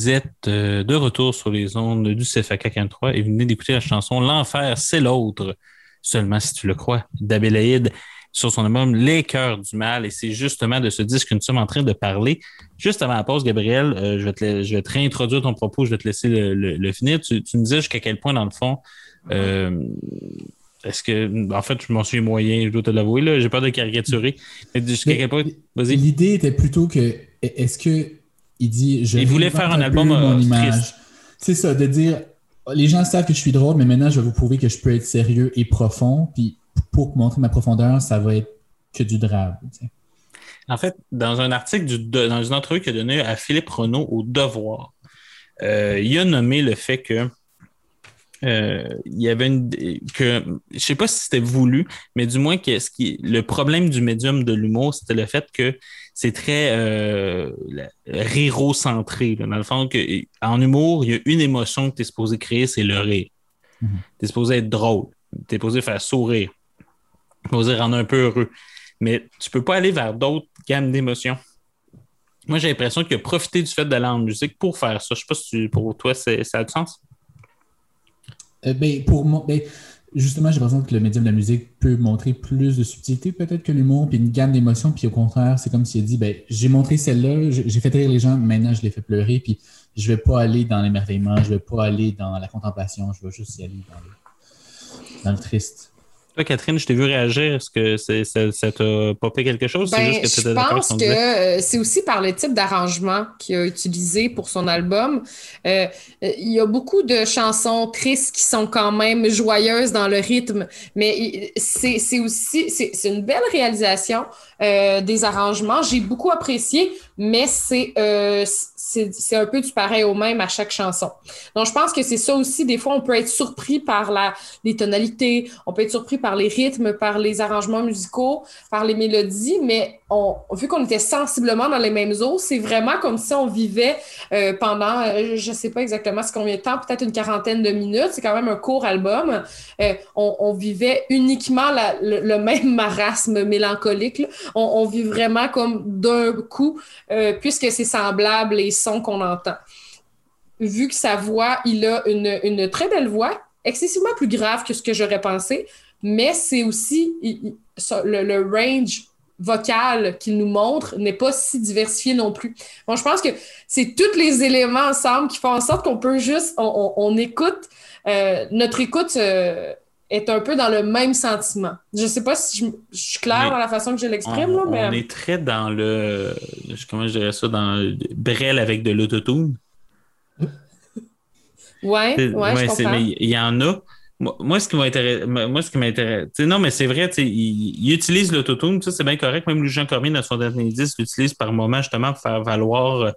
Vous êtes euh, de retour sur les ondes du CFAK 43 et vous venez d'écouter la chanson L'enfer, c'est l'autre, seulement si tu le crois, d'Abélaïde sur son album Les Cœurs du Mal. Et c'est justement de ce disque que nous sommes en train de parler. Juste avant la pause, Gabriel, euh, je, vais te, je vais te réintroduire ton propos, je vais te laisser le, le- le finir. Tu, tu me disais jusqu'à quel point, dans le fond, euh, est-ce que, en fait, je m'en suis moyen, je dois te l'avouer, là, j'ai peur de caricaturer. Mais jusqu'à quel point, vas-y. L'idée était plutôt que, est-ce que il dit, je Il voulait faire un album, mon euh, image. C'est ça, de dire, les gens savent que je suis drôle, mais maintenant je vais vous prouver que je peux être sérieux et profond. Puis pour montrer ma profondeur, ça va être que du drame. tu sais. En fait, dans un article, du, dans une entrevue qu'il a donnée à Philippe Renaud au Devoir, euh, il a nommé le fait que euh, il y avait une que je sais pas si c'était voulu, mais du moins que ce qui le problème du médium de l'humour, c'était le fait que c'est très euh, là. Dans le fond, que, en humour, il y a une émotion que tu es supposé créer, c'est le rire. Mhm. Tu es supposé être drôle. Tu es supposé faire sourire. Tu es supposé rendre un peu heureux. Mais tu peux pas aller vers d'autres gammes d'émotions. Moi, j'ai l'impression qu'il a profité du fait d'aller en musique pour faire ça. Je sais pas si tu- pour toi, c'est- ça a du sens. Euh, ben, pour moi, ben, justement, j'ai l'impression que le médium de la musique peut montrer plus de subtilité peut-être que l'humour, puis une gamme d'émotions, puis au contraire, c'est comme s'il a dit, ben, j'ai montré celle-là, j'ai fait rire les gens, maintenant je les fais pleurer, puis je vais pas aller dans l'émerveillement, je vais pas aller dans la contemplation, je vais juste y aller dans le, dans le triste. Toi, Catherine, je t'ai vu réagir. Est-ce que c'est- ça ça t'a popé quelque chose? c'est Ben, juste que tu je pense que disait? euh, c'est aussi par le type d'arrangement qu'il a utilisé pour son album. Euh, euh, il y a beaucoup de chansons tristes qui sont quand même joyeuses dans le rythme, mais c'est c'est aussi c'est c'est une belle réalisation euh, des arrangements. J'ai beaucoup apprécié, mais c'est euh, c'est c'est un peu du pareil au même à chaque chanson. Donc, je pense que c'est ça aussi. Des fois, on peut être surpris par la, les tonalités, on peut être surpris par les rythmes, par les arrangements musicaux, par les mélodies, mais on, vu qu'on était sensiblement dans les mêmes eaux, c'est vraiment comme si on vivait euh, pendant, euh, je sais pas exactement c'est combien de temps, peut-être une quarantaine de minutes. C'est quand même un court album. Euh, on, vivait uniquement le, même marasme mélancolique. On, vit vraiment comme d'un coup, puisque c'est semblable les sons qu'on entend. vu que sa voix, il a une, très belle voix, excessivement plus grave que ce que j'aurais pensé, mais c'est aussi le range vocal qu'il nous montre n'est pas si diversifié non plus. Bon, je pense que c'est tous les éléments ensemble qui font en sorte qu'on peut juste, on, on- on écoute, euh, notre écoute euh, est un peu dans le même sentiment. Je sais pas si je, je suis claire Mais dans la façon que je l'exprime, on, là, mais... on est très dans le. Comment je dirais ça? Dans le Brel avec de l'autotune. Ouais, ouais, je c'est- comprends. mais il y en a. Moi, ce qui m'intéresse, moi, ce qui m'intéresse, non, mais c'est vrai, il, il utilise l'autotune, ça, c'est bien correct. Même Jean Cormier, dans son dernier disque, l'utilise par moment, justement, pour faire valoir,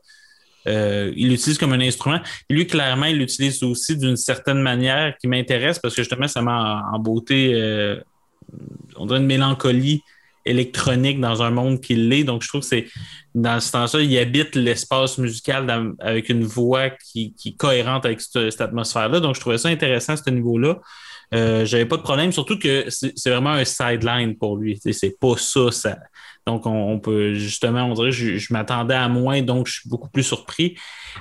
euh, il l'utilise comme un instrument. Lui, clairement, il l'utilise aussi d'une certaine manière qui m'intéresse parce que, justement, ça en, en beauté, euh, on dirait une mélancolie électronique dans un monde qui l'est. Donc, je trouve que c'est, dans ce temps-là, il habite l'espace musical avec une voix qui, est cohérente avec cette, atmosphère-là. Donc, je trouvais ça intéressant à ce niveau-là. Euh, J'avais pas de problème, surtout que c'est vraiment un sideline pour lui. C'est pas ça, ça. Donc, on, peut justement, on dirait, je, je m'attendais à moins, donc je suis beaucoup plus surpris.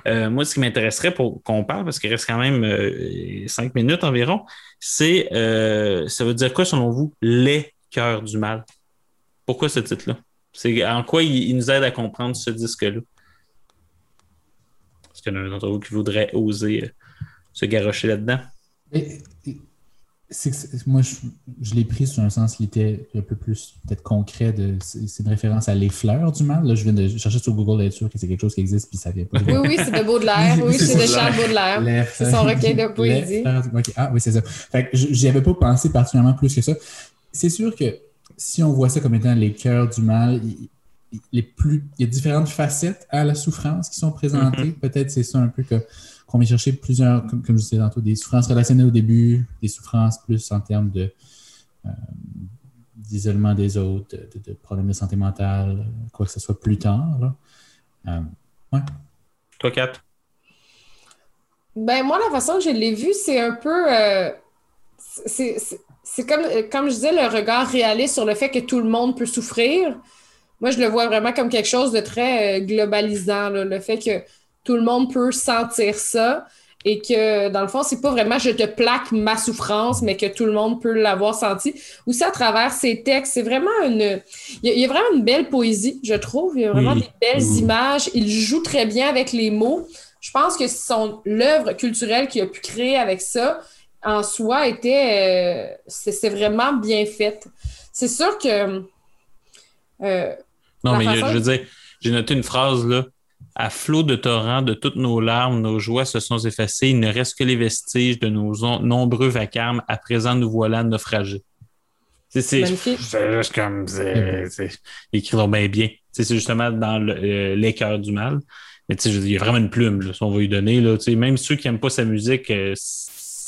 Euh, moi, ce qui m'intéresserait pour qu'on parle, parce qu'il reste quand même euh, cinq minutes environ, c'est euh, ça veut dire quoi selon vous, les cœurs du mal? Pourquoi ce titre-là? C'est en quoi il, il nous aide à comprendre ce disque-là? Est-ce qu'il y en a un d'entre vous qui voudrait oser euh, se garrocher là-dedans? Moi, je, je l'ai pris sur un sens qui était un peu plus peut-être concret. de C'est une référence à Les Fleurs du Mal. Là, je viens de chercher sur Google d'être sûr que c'est quelque chose qui existe, puis ça vient pas. Oui, oui, c'est de Baudelaire. Oui, C'est c'est de. Charles Baudelaire. C'est son recueil de poésie. Ah oui, c'est ça. Fait que j- j'y avais pas pensé particulièrement plus que ça. C'est sûr que si on voit ça comme étant les cœurs du mal, les plus, il y a différentes facettes à la souffrance qui sont présentées. Peut-être c'est ça un peu que qu'on vient chercher plusieurs, comme, comme je disais tantôt, des souffrances relationnelles au début, des souffrances plus en termes de euh, d'isolement des autres, de, de- de problèmes de santé mentale, quoi que ce soit plus tard. là. Euh, Toi, Kat? Ben, moi, la façon que je l'ai vu, c'est un peu. euh, c'est- c'est c'est comme, comme je disais, le regard réaliste sur le fait que tout le monde peut souffrir. Moi, je le vois vraiment comme quelque chose de très euh, globalisant, là, le fait que tout le monde peut sentir ça et que, dans le fond, c'est pas vraiment je te plaque ma souffrance, mais que tout le monde peut l'avoir senti. Aussi, à travers ses textes, c'est vraiment une. Il y, a, il y a vraiment une belle poésie, je trouve. Il y a vraiment Oui. des belles Oui. images. Il joue très bien avec les mots. Je pense que son l'œuvre culturelle qu'il a pu créer avec ça, en soi, était. euh, c'est vraiment bien faite. C'est sûr que. euh, Non, mais façon- je veux dire, j'ai noté une phrase là. À flot de torrents de toutes nos larmes, nos joies se sont effacées. Il ne reste que les vestiges de nos nombreux vacarmes. À présent, nous voilà naufragés. C'est juste comme. écrit bien bien. C'est justement dans le- euh, les cœurs du mal. Mais tu sais, il y a vraiment une plume, là, si on va lui donner. Là, même ceux qui n'aiment pas sa musique, euh,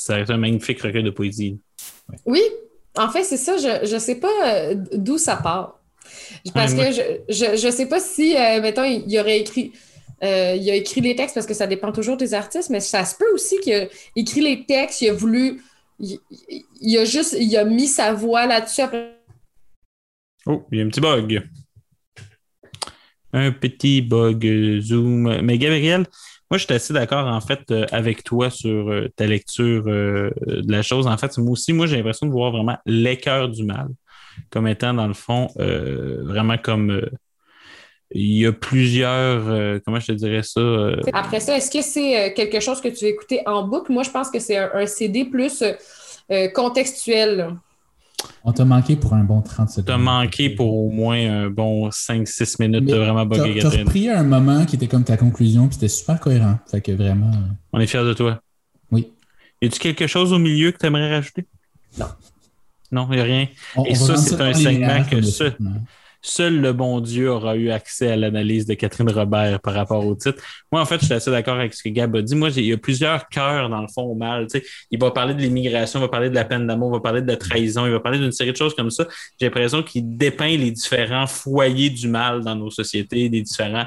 ça reste un magnifique recueil de poésie. Oui, en fait, c'est ça. Je ne sais pas euh, d'où ça part. Parce Ouais, que je ne sais pas si, euh, mettons, il, aurait écrit. euh, il a écrit les textes parce que ça dépend toujours des artistes, mais ça se peut aussi qu'il a écrit les textes, il a voulu. Il, il- a juste. Il a mis sa voix là-dessus après. Oh, il y a un petit bug. Un petit bug Zoom. Mais Gabriel, moi, je suis assez d'accord, en fait, euh, avec toi sur euh, ta lecture euh, de la chose. En fait, moi aussi, moi, j'ai l'impression de voir vraiment les cœurs du mal comme étant, dans le fond, vraiment comme. il y a plusieurs. comment je te dirais ça? Après ça, est-ce que c'est quelque chose que tu veux écouter en boucle? Moi, je pense que c'est un, CD plus contextuel. On t'a manqué pour un bon 30 secondes. T'as manqué pour au moins un bon 5-6 minutes Mais de vraiment bugger t'as repris un moment qui était comme ta conclusion, puis c'était super cohérent. Fait que vraiment. euh, On est fiers de toi. Oui. Y a-tu quelque chose au milieu que tu aimerais rajouter? Non. Non, il n'y a rien. on- Et on ça, c'est un segment que ça-. Seul le bon Dieu aura eu accès à l'analyse de Catherine Robert par rapport au titre. Moi, en fait, je suis assez d'accord avec ce que Gab a dit. Moi, il y a plusieurs cœurs, dans le fond, au mal. Tu sais, il va parler de l'immigration, il va parler de la peine d'amour, il va parler de la trahison, il va parler d'une série de choses comme ça. J'ai l'impression qu'il dépeint les différents foyers du mal dans nos sociétés, les différents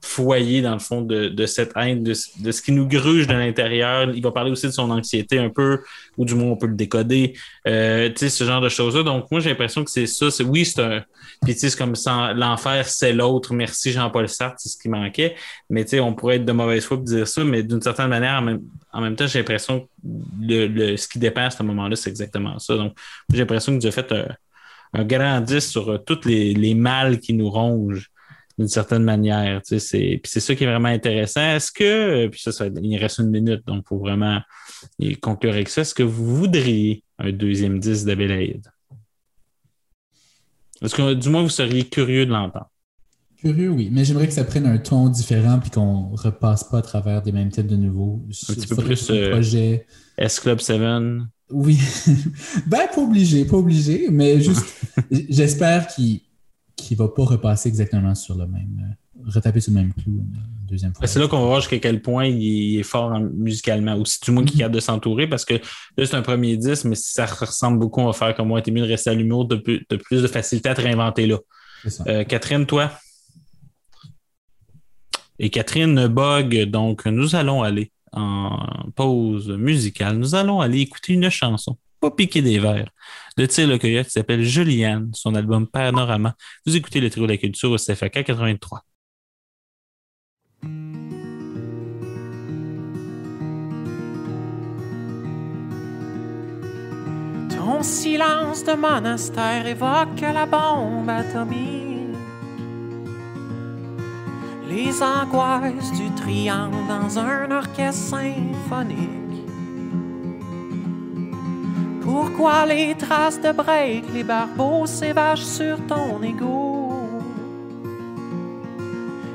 foyer, dans le fond, de, de cette haine, de, de, ce qui nous gruge de l'intérieur. Il va parler aussi de son anxiété un peu, ou du moins on peut le décoder. Euh, tu sais, ce genre de choses-là. Donc, moi, j'ai l'impression que c'est ça. Oui, c'est un. Puis, tu sais, c'est comme l'enfer, c'est l'autre. Merci Jean-Paul Sartre, c'est ce qui manquait. Mais, tu sais, on pourrait être de mauvaise foi pour dire ça, mais d'une certaine manière, en même, temps, j'ai l'impression que le, le, ce qui dépend à ce moment-là, c'est exactement ça. Donc, j'ai l'impression que tu as fait un, un grand 10 sur euh, tous les, les mal qui nous rongent d'une certaine manière. Tu sais, c'est, puis c'est ça qui est vraiment intéressant. Est-ce que, puis ça, ça il reste une minute, donc il faut vraiment conclure avec ça. Est-ce que vous voudriez un deuxième 10 d'Abélaïde? Est-ce que du moins vous seriez curieux de l'entendre? Curieux, oui, mais j'aimerais que ça prenne un ton différent puis qu'on repasse pas à travers des mêmes thèmes de nouveau. Un petit peu plus euh, projet. S-Club 7. Oui. ben, pas obligé, pas obligé, mais juste, j'espère qu'il ne va pas repasser exactement sur le même, euh, retaper sur le même clou une deuxième fois. C'est là qu'on va voir jusqu'à quel point il est fort musicalement, ou si du moins qu'il mm-hmm. a de s'entourer, parce que là, c'est un premier disque, mais si ça ressemble beaucoup, on va faire comme moi, t'es mieux de rester à l'humour, de, de, plus de facilité à te réinventer là. Euh, Catherine, toi? Et Catherine Bog, donc nous allons aller en pause musicale. Nous allons aller écouter une chanson, pas piquer des verres, de Tire Le qui s'appelle Juliane, son album Panorama. Vous écoutez le trio de la culture au CFAK 83. Ton silence de monastère évoque la bombe atomique les angoisses du triangle dans un orchestre symphonique. Pourquoi les traces de break, les barbeaux s'évachent sur ton ego?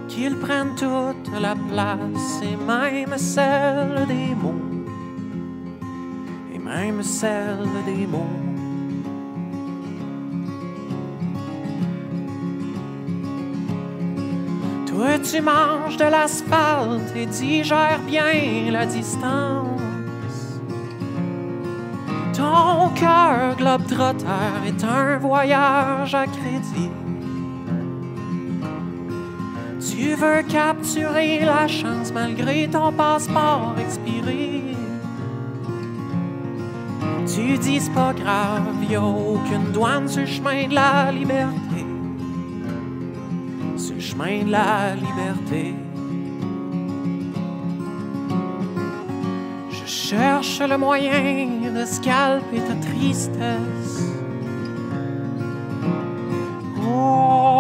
Qu'ils prennent toute la place et même celle des mots, et même celle des mots. Toi, tu manges de l'asphalte et digères bien la distance. Ton cœur globe-trotteur est un voyage à crédit. Tu veux capturer la chance malgré ton passeport expiré. Tu dis pas grave, y'a aucune douane sur le chemin de la liberté chemin de la liberté. Cherche le moyen de scalper ta tristesse. Oh,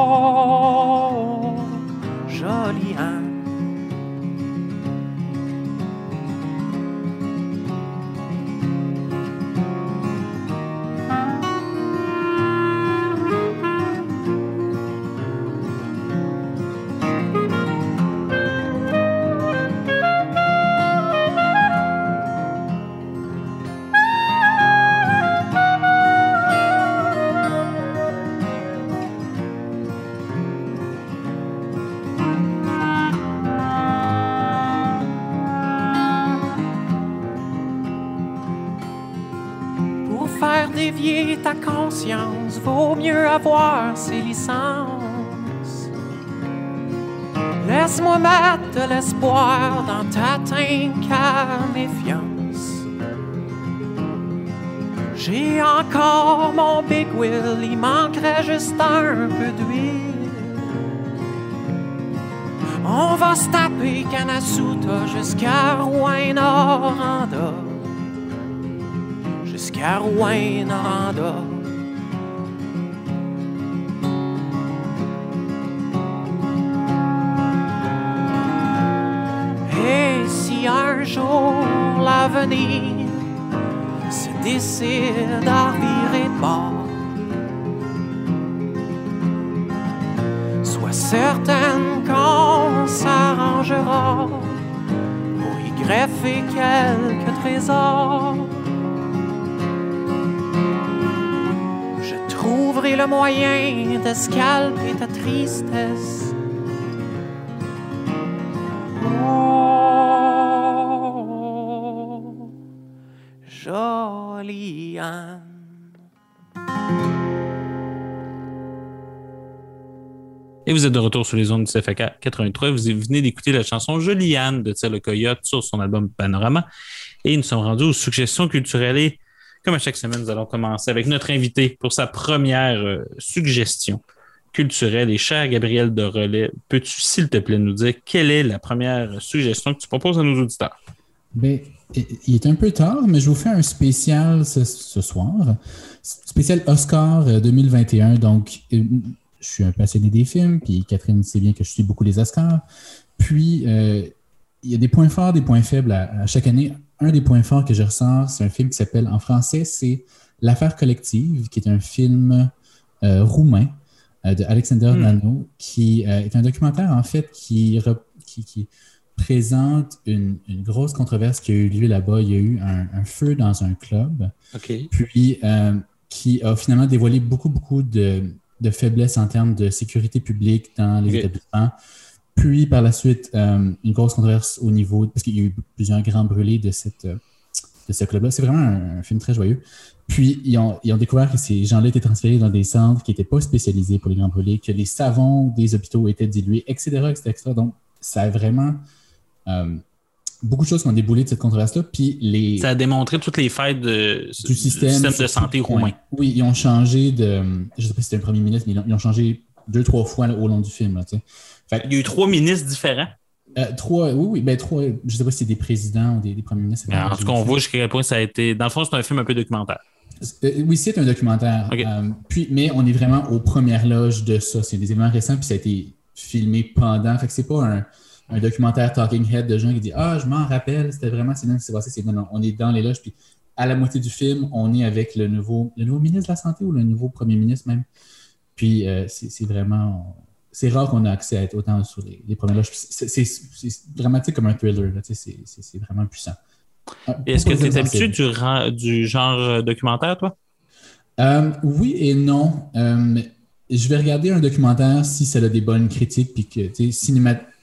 joli âme. Avoir ses licences. Laisse-moi mettre de l'espoir dans ta teinte méfiance. J'ai encore mon big wheel, il manquerait juste un peu d'huile. On va se taper Kanasuta jusqu'à Rouen-Noranda jusqu'à Rouen-Noranda. Jour l'avenir se décide à virer de bord, sois certaine qu'on s'arrangera pour y greffer quelques trésors. trouverai le moyen de scalper ta tristesse. Et vous êtes de retour sur les ondes du CFK 83. Vous venez d'écouter la chanson Jolie Anne de Tire le Coyote sur son album Panorama. Et nous sommes rendus aux suggestions culturelles. Et comme à chaque semaine, nous allons commencer avec notre invité pour sa première euh, suggestion culturelle. Et cher Gabriel de Relais, peux-tu, s'il te plaît, nous dire quelle est la première suggestion que tu proposes à nos auditeurs? Ben, il est un peu tard, mais je vous fais un spécial ce, ce soir. Spécial Oscar euh, 2021. Donc, euh, je suis un passionné des films, puis Catherine sait bien que je suis beaucoup les Oscars. Puis, euh, il y a des points forts, des points faibles à, à chaque année. Un des points forts que je ressens, c'est un film qui s'appelle en français, c'est L'affaire collective, qui est un film euh, roumain euh, de Alexander Hmm. Nano, qui est un documentaire en fait qui, re- qui, qui présente une, une grosse controverse qui a eu lieu là-bas. Il y a eu un, un feu dans un club, puis euh, qui a finalement dévoilé beaucoup, beaucoup de, de faiblesses en termes de sécurité publique dans les établissements. Puis par la suite, euh, une grosse controverse au niveau, parce qu'il y a eu plusieurs grands brûlés de, cette, euh, de ce club-là. C'est vraiment un, un film très joyeux. Puis ils ont, ils ont découvert que ces gens-là étaient transférés dans des centres qui n'étaient pas spécialisés pour les grands brûlés, que les savons des hôpitaux étaient dilués, etc., etc., etc. Donc, ça a vraiment euh, beaucoup de choses qui ont déboulé de cette controverse-là. Puis les Ça a démontré toutes les failles de, du système, de sur santé roumain. Oui, ils ont changé de. Je ne sais pas si c'était un premier ministre, mais ils ont, ils ont changé deux, trois fois là, au long du film. Là, fait, Il y a eu trois ministres différents. euh, trois, oui, oui, ben trois. Je ne sais pas si c'est des présidents ou des, des premiers ministres. Mais en tout cas, on voit jusqu'à quel point ça a été. Dans le fond, c'est un film un peu documentaire. Euh, oui, c'est un documentaire. Euh, puis, mais on est vraiment aux premières loges de ça. C'est des événements récents, puis ça a été filmé pendant. Fait que c'est pas un, un documentaire talking head de gens qui disent Ah, je m'en rappelle, c'était vraiment c'est dingue, c'est passé. C'est non, non, on est dans les loges, puis à la moitié du film, on est avec le nouveau, le nouveau ministre de la Santé ou le nouveau premier ministre même. Puis euh, c'est c'est vraiment. C'est rare qu'on ait accès à être autant sur les, les premières loges. C'est c'est- c'est dramatique comme un thriller. là, tu sais, C'est c'est- vraiment puissant. Euh, Et Est-ce que tu es habitué du, du genre euh, documentaire, toi? Euh, oui et non. Euh, je vais regarder un documentaire si ça a des bonnes critiques, puis que tu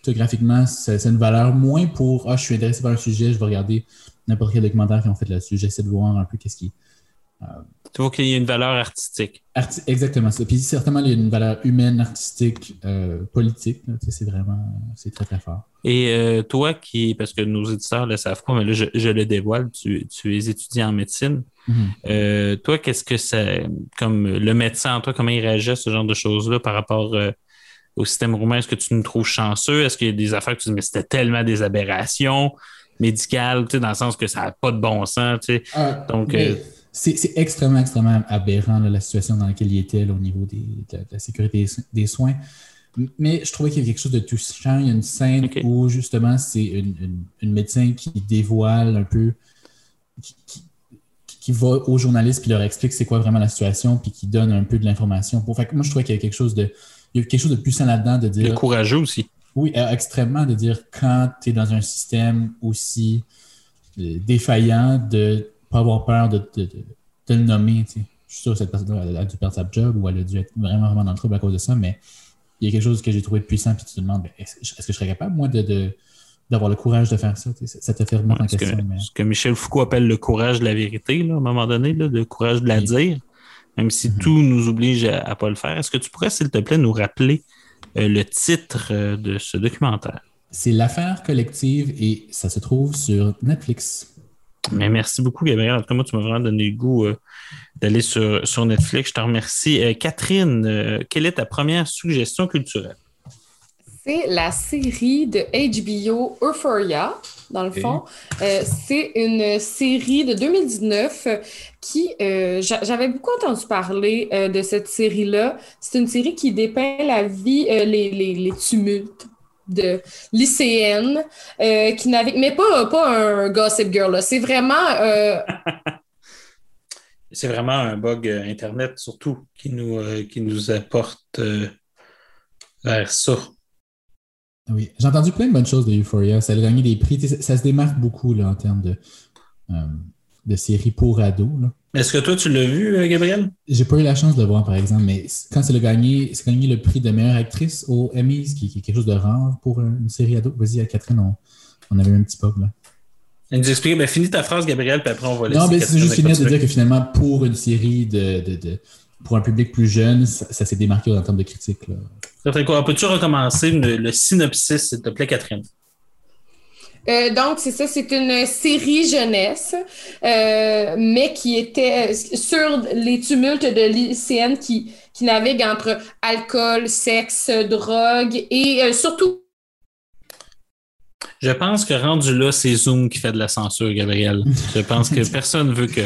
ça a une valeur moins pour Ah, je suis intéressé par un sujet, je vais regarder n'importe quel documentaire qui ont fait là-dessus. J'essaie de voir un peu qu'est-ce qui. Tu vois qu'il y a une valeur artistique. Arti- Exactement ça. Puis certainement, il y a une valeur humaine, artistique, euh, politique. c'est vraiment. C'est très, très fort. Et euh, toi, qui, parce que nos éditeurs ne le savent pas, mais là, je, je le dévoile, tu, tu es étudiant en médecine. Mhm. Euh, toi, qu'est-ce que c'est, comme le médecin en toi, comment il réagit à ce genre de choses-là par rapport euh, au système roumain? Est-ce que tu nous trouves chanceux? Est-ce qu'il y a des affaires que tu dis, mais c'était tellement des aberrations médicales, tu sais, dans le sens que ça n'a pas de bon sens, tu sais? Ah, Donc, euh, c'est extrêmement, extrêmement aberrant là, la situation dans laquelle il était là, au niveau des- de, la, de la sécurité des, so- des soins. Mais je trouvais qu'il y avait quelque chose de touchant. Il y a une scène où justement c'est une, une- une médecin qui dévoile un peu, qui, qui- qui va aux journalistes puis leur explique c'est quoi vraiment la situation puis qui donne un peu de l'information. Pour... Fait que moi je trouvais qu'il y avait quelque chose de, il y a quelque chose de puissant là-dedans de le dire courageux aussi. oui, euh, extrêmement de dire quand tu es dans un système aussi euh, défaillant, de pas avoir peur de, de- de- de le nommer. tu sais. Je suis sûr que cette personne-là elle a dû perdre sa job ou elle a dû être vraiment, vraiment dans le trouble à cause de ça, mais il y a quelque chose que j'ai trouvé puissant, puis tu te demandes, ben, est-ce que je serais capable, moi, de, d'avoir le courage de faire ça? Ça, te fait remettre en que, question. mais- ce que Michel Foucault appelle le courage de la vérité, là, à un moment donné, là, le courage de la Oui. dire, même si Mhm. tout nous oblige à ne pas le faire. Est-ce que tu pourrais, s'il te plaît, nous rappeler euh, le titre euh, de ce documentaire? C'est l'affaire collective et ça se trouve sur Netflix. Mais merci beaucoup, Gabriel. En tout cas, moi, tu m'as vraiment donné le goût euh, d'aller sur, sur Netflix. Je te remercie. Catherine, quelle est ta première suggestion culturelle? C'est la série de HBO Euphoria, dans le fond. Euh, c'est une série de 2019 euh, qui, euh, j'a- j'avais beaucoup entendu parler euh, de cette série-là. C'est une série qui dépeint la vie, les, les, les tumultes de lycéennes euh, qui naviguent, mais pas, pas un Gossip Girl. C'est vraiment euh, C'est vraiment un bug Internet, surtout, qui nous, euh, qui nous apporte vers ça. Oui, j'ai entendu plein de bonnes choses de Euphoria. Ça a gagné des prix. Ça, ça se démarque beaucoup là, en termes de, euh, de séries pour ados. Est-ce que toi, tu l'as vu, euh, Gabriel? J'ai pas eu la chance de le voir, par exemple, mais quand c'est gagné, c'est gagné le prix de meilleure actrice aux Emmys, qui, qui est quelque chose de rare pour euh, une série ado. Vas-y, à Catherine, on, on avait un petit bug là. Elle nous explique, ben, finis ta phrase, Gabriel, puis après, on va laisser Non, mais c'est juste finir de dire que finalement, pour une série de, de, de, pour un public plus jeune, ça, ça s'est démarqué en termes de critique. Là. Ça fait quoi? Peux-tu recommencer le, le synopsis, s'il te plaît, Catherine? Euh, donc, c'est ça, c'est une série jeunesse, euh, mais qui était euh, sur les tumultes de lycéennes qui, qui naviguent entre alcool, sexe, drogue et euh, surtout Je pense que rendu là, c'est Zoom qui fait de la censure, Gabriel. Je pense que personne veut que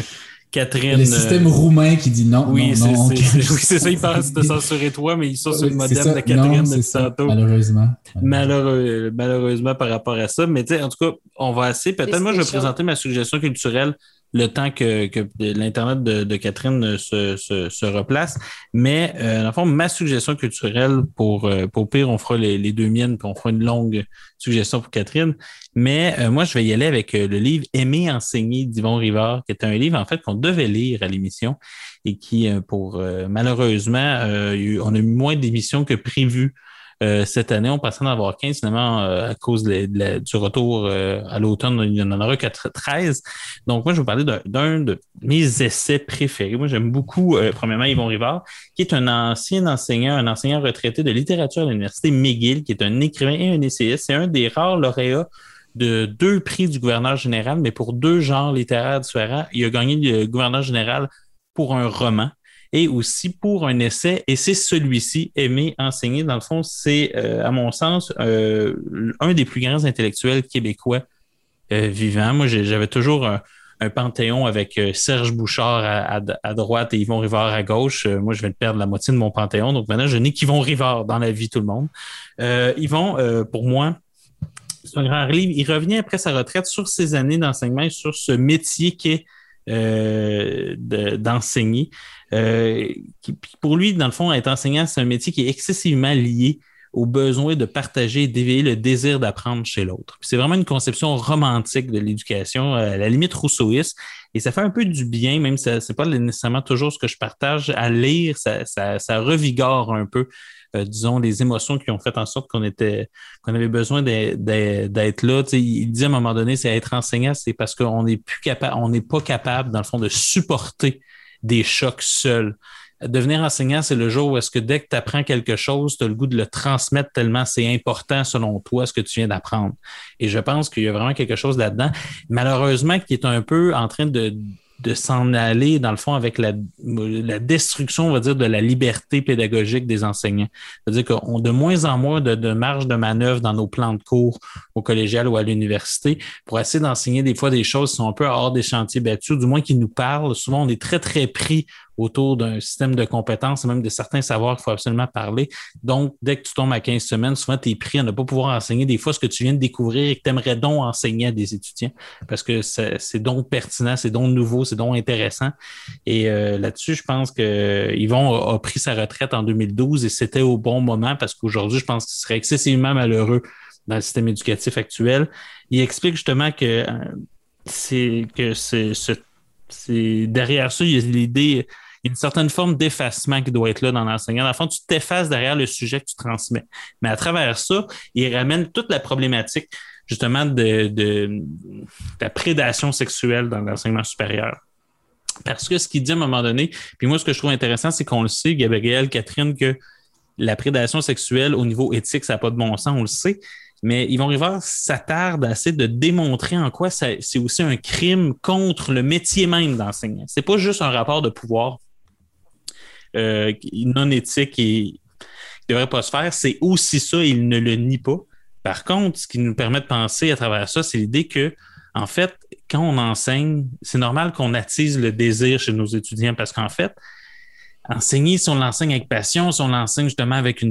Catherine. Le système euh, roumain qui dit non, Oui, c'est non, non. c'est- ok. c'est- oui, c'est ça, ils pensent de censurer toi, mais ils sont sur le modèle ça. de Catherine Non, depuis c'est ça, tantôt. Malheureusement. Malheureux- malheureusement par rapport à ça. Mais tu sais, en tout cas, on va essayer. Peut-être moi, je vais présenter ma suggestion culturelle le temps que, l'Internet de, Catherine se, se, se replace. Mais euh, dans le fond, ma suggestion culturelle, pour, euh, pour pire, on fera les, les deux miennes, puis on fera une longue suggestion pour Catherine. Mais euh, moi, je vais y aller avec euh, le livre Aimer enseigner d'Yvon Rivard, qui est un livre, en fait, qu'on devait lire à l'émission et qui, euh, pour euh, malheureusement, euh, on a eu moins d'émissions que prévu euh, cette année. On pensait en avoir 15 finalement euh, à cause de du retour euh, à l'automne. Il y en aura que 13. Donc, moi, je vais vous parler d'un- d'un de mes essais préférés. Moi, j'aime beaucoup, euh, premièrement, Yvon Rivard, qui est un ancien enseignant, un enseignant retraité de littérature à l'Université McGill, qui est un écrivain et un essayiste. C'est un des rares lauréats de deux prix du gouverneur général, mais pour deux genres littéraires différents. Il a gagné le gouverneur général pour un roman et aussi pour un essai. Et c'est celui-ci, Aimer enseigner. Dans le fond, c'est, euh, à mon sens, euh, un des plus grands intellectuels québécois euh, vivants. Moi, j'avais toujours un, panthéon avec Serge Bouchard à, droite et Yvon Rivard à gauche. Moi, je viens de perdre la moitié de mon panthéon. Donc maintenant, je n'ai qu'Yvon Rivard dans la vie, tout le monde. Yvon, pour moi, c'est un grand livre. Il revient après sa retraite sur ses années d'enseignement et sur ce métier qu'est euh, de- d'enseigner. Euh, pour lui, dans le fond, être enseignant, c'est un métier qui est excessivement lié au besoin de partager et d'éveiller le désir d'apprendre chez l'autre. C'est vraiment une conception romantique de l'éducation, euh, à la limite rousseauiste, et ça fait un peu du bien, même si ça- c'est pas nécessairement toujours ce que je partage à lire, ça, revigore un peu, euh, disons, les émotions qui ont fait en sorte qu'on était, qu'on avait besoin d'être là. Il dit à un moment donné, c'est être enseignant, c'est parce qu'on n'est plus capable, on n'est pas capable, dans le fond, de supporter des chocs seuls. Devenir enseignant, c'est le jour où est-ce que dès que tu apprends quelque chose, tu as le goût de le transmettre tellement c'est important selon toi ce que tu viens d'apprendre. Et je pense qu'il y a vraiment quelque chose là-dedans. Malheureusement, qui est un peu en train de, de s'en aller, dans le fond, avec la, destruction, on va dire, de la liberté pédagogique des enseignants. C'est-à-dire qu'on a de moins en moins de, de marge de manœuvre dans nos plans de cours au collégial ou à l'université pour essayer d'enseigner des fois des choses qui sont un peu hors des chantiers battus, du moins qui nous parlent. Souvent, on est très, très pris autour d'un système de compétences et même de certains savoirs qu'il faut absolument parler. Donc, dès que tu tombes à 15 semaines, souvent, tu es pris à ne pas pouvoir enseigner des fois ce que tu viens de découvrir et que tu aimerais donc enseigner à des étudiants parce que c'est donc pertinent, c'est donc nouveau, c'est donc intéressant. Et euh, là-dessus, je pense que Yvon a, a pris sa retraite en 2012 et c'était au bon moment parce qu'aujourd'hui, je pense qu'il serait excessivement malheureux dans le système éducatif actuel. Il explique justement que euh, c'est que derrière ça, il y a l'idée, une certaine forme d'effacement qui doit être là dans l'enseignant. Dans le fond, tu t'effaces derrière le sujet que tu transmets. Mais à travers ça, il ramène toute la problématique justement de, la prédation sexuelle dans l'enseignement supérieur. Parce que ce qu'il dit à un moment donné, puis moi, ce que je trouve intéressant, c'est qu'on le sait, Gabriel, Catherine, que la prédation sexuelle au niveau éthique, ça n'a pas de bon sens, on le sait. Mais Yvon Rivard s'attarde à de démontrer en quoi c'est aussi un crime contre le métier même d'enseignant. C'est pas juste un rapport de pouvoir euh, non éthique et qui devrait pas se faire. C'est aussi ça, il ne le nie pas. Par contre, ce qui nous permet de penser à travers ça, c'est l'idée que, en fait, quand on enseigne, c'est normal qu'on attise le désir chez nos étudiants parce qu'en fait, enseigner, si on l'enseigne avec passion, si on l'enseigne justement avec un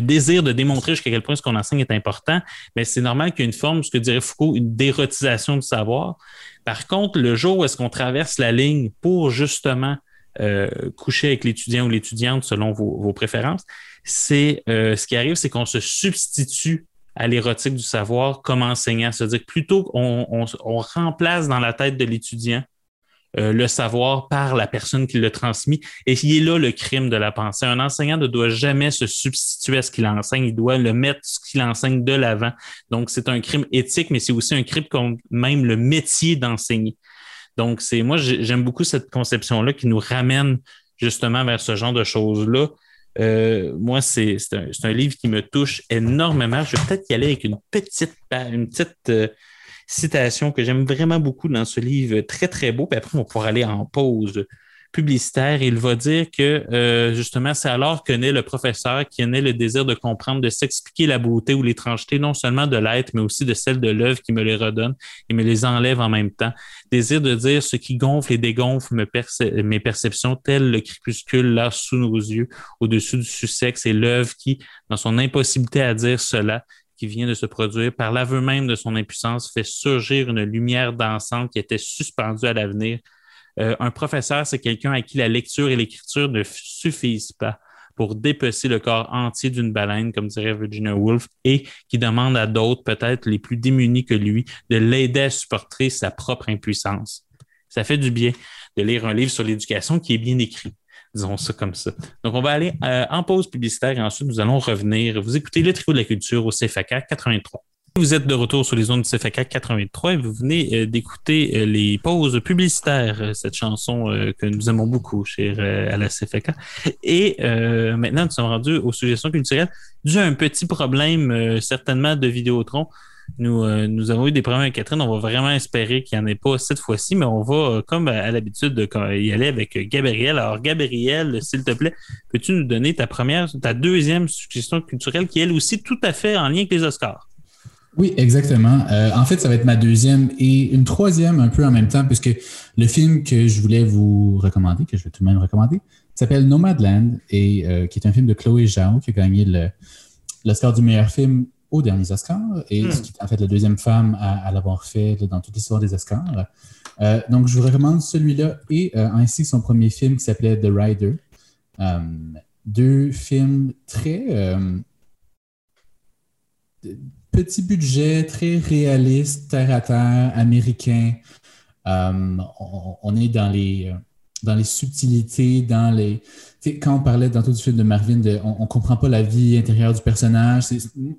désir de démontrer jusqu'à quel point ce qu'on enseigne est important, mais c'est normal qu'il y ait une forme, ce que dirait Foucault, dérotisation du savoir. Par contre, le jour où est-ce qu'on traverse la ligne pour justement euh, coucher avec l'étudiant ou l'étudiante selon vos, préférences, c'est euh, ce qui arrive, c'est qu'on se substitue à l'érotique du savoir comme enseignant. C'est-à-dire plutôt qu'on on, on remplace dans la tête de l'étudiant euh, le savoir par la personne qui le transmis. Et il est là le crime de la pensée. Un enseignant ne doit jamais se substituer à ce qu'il enseigne. Il doit le mettre ce qu'il enseigne de l'avant. Donc, c'est un crime éthique, mais c'est aussi un crime contre même le métier d'enseigner. Donc, c'est moi, j'ai- j'aime beaucoup cette conception-là qui nous ramène justement vers ce genre de choses-là. Euh, moi, c'est un, un livre qui me touche énormément. Je vais peut-être y aller avec une petite, une petite euh, citation que j'aime vraiment beaucoup dans ce livre, très, très beau. Puis après, on pouvoir aller en pause publicitaire. Il va dire que euh, justement, c'est alors que naît le professeur qui naît le désir de comprendre, de s'expliquer la beauté ou l'étrangeté, non seulement de l'être, mais aussi de celle de l'œuvre qui me les redonne et me les enlève en même temps. Désir de dire ce qui gonfle et dégonfle mes perceptions, tel le crépuscule là sous nos yeux, au-dessus du sussex, et l'œuvre qui, dans son impossibilité à dire cela, qui vient de se produire, par l'aveu même de son impuissance, fait surgir une lumière dansante qui était suspendue à l'avenir. Euh, un professeur, c'est quelqu'un à qui la lecture et l'écriture ne suffisent pas pour dépecer le corps entier d'une baleine, comme dirait Virginia Woolf, et qui demande à d'autres, peut-être les plus démunis que lui, de l'aider à supporter sa propre impuissance. Ça fait du bien de lire un livre sur l'éducation qui est bien écrit. Disons ça comme ça. Donc, on va aller euh, en pause publicitaire et ensuite nous allons revenir. Vous écoutez le trio de la culture au CFAK 83. Vous êtes de retour sur les zones du CFAK 83 et vous venez euh, d'écouter euh, les pauses publicitaires, cette chanson que nous aimons beaucoup, euh, à la CFAK. Et maintenant, nous sommes rendus aux suggestions culturelles. Dû à un petit problème, certainement, de Vidéotron, nous, euh, nous avons eu des problèmes avec Catherine. On va vraiment espérer qu'il n'y en ait pas cette fois-ci, mais on va, euh, comme à, l'habitude, y aller avec euh, Gabriel. Alors, Gabriel, s'il te plaît, peux-tu nous donner ta première, ta deuxième suggestion culturelle qui, elle aussi, tout à fait en lien avec les Oscars? Oui, exactement. En fait, ça va être ma deuxième et une troisième un peu en même temps, puisque le film que je voulais vous recommander, que je vais tout de même recommander, s'appelle Nomadland et qui est un film de Chloé Zhao qui a gagné l'Oscar du meilleur film aux derniers Oscars et ce qui est en fait la deuxième femme à, à l'avoir fait dans toute l'histoire des Oscars. Euh, donc, je vous recommande celui-là et euh, ainsi que son premier film qui s'appelait The Rider. Euh, deux films très petit budget, très réaliste, terre à terre, américain. On, on est dans les, dans les subtilités, dans les. tu sais, Quand on parlait dans tout du film de Marvin, on ne comprend pas la vie intérieure du personnage.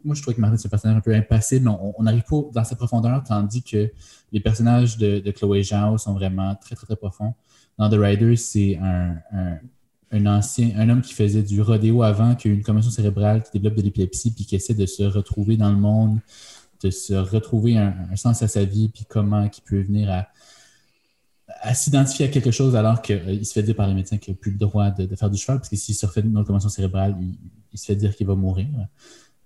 Moi, je trouve que Marvin, c'est un personnage un peu impassible. On n'arrive pas dans sa profondeur, tandis que les personnages de, Chloé Zhao sont vraiment très, très, très profonds. Dans The Rider, c'est un, ancien, un homme qui faisait du rodéo avant, qui a eu une commotion cérébrale, qui développe de l'épilepsie, puis qui essaie de se retrouver dans le monde, de se retrouver un, un sens à sa vie, puis comment il peut venir à, à s'identifier à quelque chose alors qu'il se fait dire par les médecins qu'il n'a plus le droit de, de faire du cheval, parce que s'il se refait une commotion cérébrale, il, il se fait dire qu'il va mourir.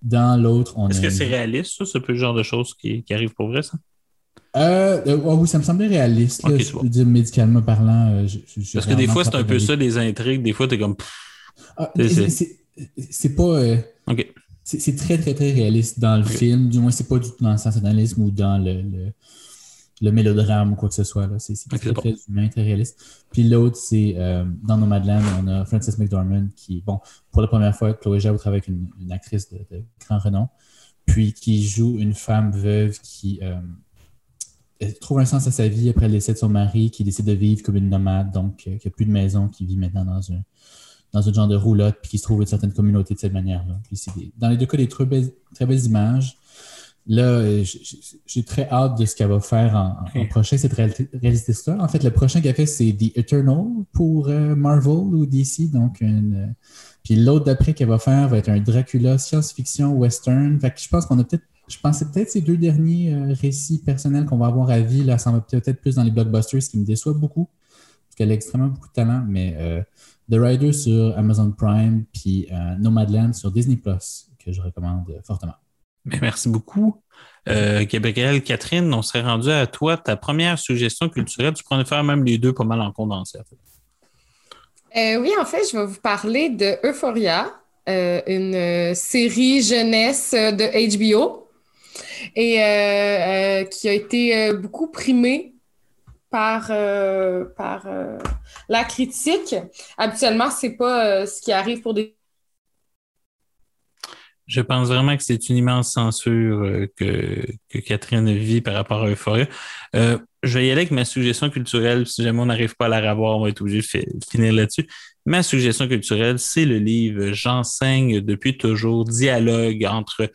Dans l'autre, on Est-ce a que c'est réaliste, ça? C'est peu le genre de choses qui, qui arrivent pour vrai, ça? Euh, euh, ouais, oui, ça me semblait réaliste. là. Je dire médicalement parlant. euh, je- je- je- Parce que des fois, c'est un peu ça, des intrigues. Des fois, t'es comme... Ah, C'est- pas. euh, OK. c'est c'est très, très, très réaliste dans le film. Du moins, c'est pas du tout dans le sensationnalisme ou dans le, le, le mélodrame ou quoi que ce soit. là. C'est très, bon. très humain, très réaliste. Puis l'autre, c'est euh, dans Nomadland, on a Frances McDormand qui, bon, pour la première fois, Chloé Zhao travaille avec une, une actrice de, de grand renom, puis qui joue une femme veuve qui euh, elle trouve un sens à sa vie après le décès de son mari, qui décide de vivre comme une nomade, donc euh, qui n'a plus de maison, qui vit maintenant dans un, dans un genre de roulotte, puis qui se trouve une certaine communauté de cette manière-là. Dans les deux cas, des très belles, très belles images. Là, euh, j'ai très hâte de ce qu'elle va faire en, prochain, cette réalité- réalisatrice-là. En fait, le prochain qu'elle fait, c'est The Eternal pour euh, Marvel ou DC. Donc, une, euh, puis l'autre d'après qu'elle va faire va être un Dracula science-fiction western. Fait que je pense qu'on a peut-être, je pensais peut-être ces deux derniers euh, récits personnels qu'on va avoir à vie. Là, ça va peut-être plus dans les blockbusters, ce qui me déçoit beaucoup. Parce qu'elle a extrêmement beaucoup de talent. Mais euh, The Rider sur Amazon Prime, puis Nomadland sur Disney Plus, que je recommande fortement. Ben, merci beaucoup. Euh, Gabriel, Catherine, on serait rendu à toi. Ta première suggestion culturelle, tu pourrais faire même les deux pas mal en condensé. Euh, oui, en fait, je vais vous parler de Euphoria, euh, une euh, série jeunesse euh, de HBO et qui a été beaucoup primée par, par la critique. Habituellement, c'est pas ce qui arrive pour des Je pense vraiment que c'est une immense censure euh, que, que Catherine vit par rapport à Euphoria. Euh, je vais y aller avec ma suggestion culturelle. Si jamais on n'arrive pas à la revoir, on va être obligé de fi- finir là-dessus. Ma suggestion culturelle, c'est le livre J'enseigne depuis toujours, dialogue entre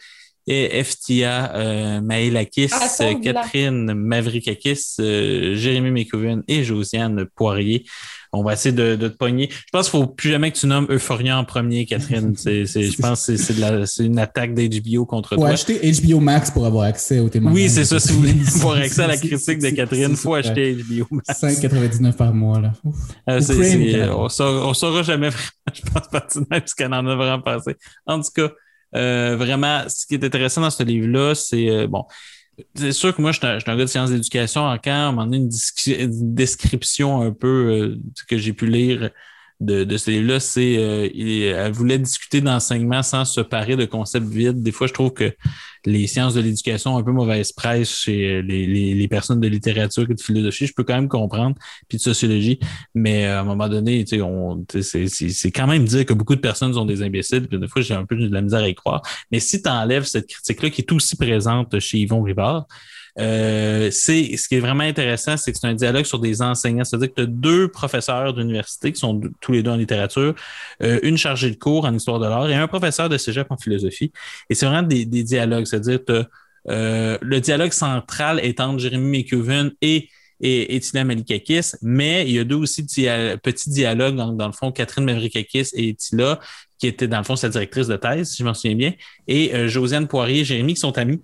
Eftia euh, Maëlakis, Ah, blanc. Catherine Mavrikakis, euh, Jérémy Mécoven et Josiane Poirier. On va essayer de, de te pogner. Je pense qu'il ne faut plus jamais que tu nommes Euphoria en premier, Catherine. C'est, c'est- je pense que c'est, c'est de la- c'est une attaque d'HBO contre Faut toi. acheter HBO Max pour avoir accès au témoignage. Oui, c'est ça. Si vous voulez avoir accès à la critique de Catherine, il faut acheter HBO Max. 5,99 par mois. Là. Euh, on saura, on saura jamais vraiment, je pense, pertinemment, ce qu'elle en a vraiment pensé. En tout cas, euh, vraiment, ce qui est intéressant dans ce livre-là, c'est, euh, bon, c'est sûr que moi, je suis un, gars de sciences d'éducation. À un moment une, une description un peu euh, que j'ai pu lire de, de ce livre-là, c'est euh, elle voulait discuter d'enseignement sans se parer de concepts vides. Des fois, je trouve que les sciences de l'éducation ont un peu mauvaise presse chez les, les, personnes de littérature et de philosophie. Je peux quand même comprendre, puis de sociologie. Mais euh, à un moment donné, tu c'est quand même dire que beaucoup de personnes sont des imbéciles. Puis des fois, j'ai un peu de la misère à y croire. Mais si tu enlèves cette critique-là qui est aussi présente chez Yvon Rivard, euh, c'est ce qui est vraiment intéressant, c'est que c'est un dialogue sur des enseignants. C'est-à-dire que tu as deux professeurs d'université qui sont tous les deux en littérature, euh, une chargée de cours en histoire de l'art et un professeur de cégep en philosophie. Et c'est vraiment des, dialogues. C'est-à-dire que le dialogue central est entre Jérémy McCuven et et, et Tina Malikakis, mais il y a deux aussi petits dialogues, dans, le fond, Catherine Mavrikakis et Tila, qui était dans le fond sa directrice de thèse, si je m'en souviens bien, et euh, Josiane Poirier et Jérémy qui sont amis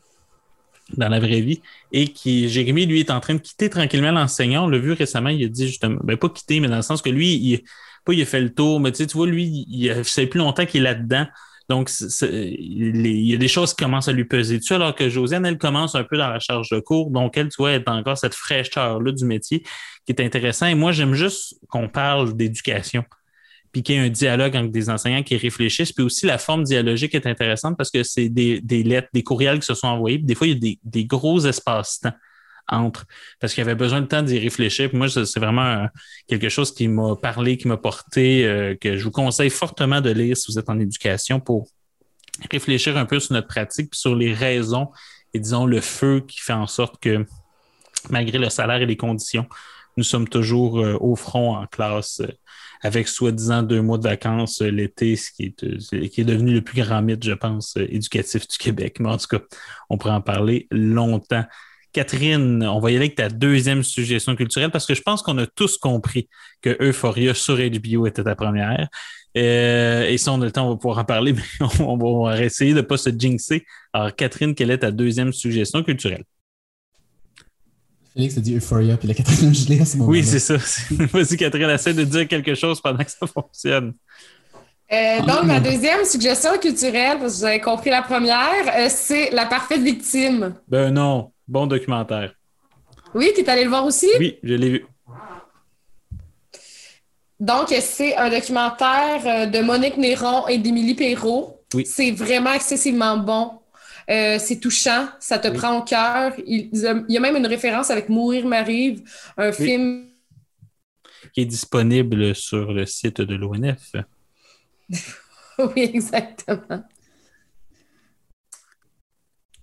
dans la vraie vie et qui, Jérémy, lui, est en train de quitter tranquillement l'enseignant. On l'a vu récemment, il a dit justement, ben pas quitter, mais dans le sens que lui, il, pas il a fait le tour, mais tu sais, tu vois, lui, il, fait plus longtemps qu'il est là-dedans. Donc, c'est- c'est- il y a des choses qui commencent à lui peser dessus, alors que Josiane, elle commence un peu dans la charge de cours. Donc, elle, tu vois, elle encore cette fraîcheur-là du métier qui est intéressant. Et moi, j'aime juste qu'on parle d'éducation, puis qu'il y ait un dialogue avec des enseignants qui réfléchissent. Puis aussi, la forme dialogique est intéressante parce que c'est des, lettres, des courriels qui se sont envoyés. Puis des fois, il y a des, gros espaces-temps entre, parce qu'il y avait besoin de temps d'y réfléchir. Puis moi, c'est vraiment quelque chose qui m'a parlé, qui m'a porté, euh, que je vous conseille fortement de lire si vous êtes en éducation pour réfléchir un peu sur notre pratique, puis sur les raisons et disons le feu qui fait en sorte que malgré le salaire et les conditions, nous sommes toujours euh, au front en classe euh, avec soi-disant deux mois de vacances euh, l'été, ce qui est, euh, c'est- qui est devenu le plus grand mythe, je pense, euh, éducatif du Québec. Mais en tout cas, on pourrait en parler longtemps. Catherine, on va y aller avec ta deuxième suggestion culturelle parce que je pense qu'on a tous compris que Euphoria sur HBO était ta première. Euh, et si on a le temps, on va pouvoir en parler, mais on va essayer de ne pas se jinxer. Alors, Catherine, quelle est ta deuxième suggestion culturelle? Félix a dit Euphoria, puis la gelée à ce moment-là. Oui, c'est ça. Vas-y, Catherine, essaie de dire quelque chose pendant que ça fonctionne. Euh, donc, ma deuxième suggestion culturelle, parce que vous avez compris la première, euh, c'est La parfaite victime. Ben non, bon documentaire. Oui, tu es allé le voir aussi? Oui, je l'ai vu. Donc, c'est un documentaire euh, de Monique Néron et d'Émilie Perrault. Oui. C'est vraiment excessivement bon. Euh, c'est touchant, ça te Oui. prend au cœur. Il, il y a même une référence avec Mourir m'arrive, un film. Qui est disponible sur le site de l'ONF. oui, exactement.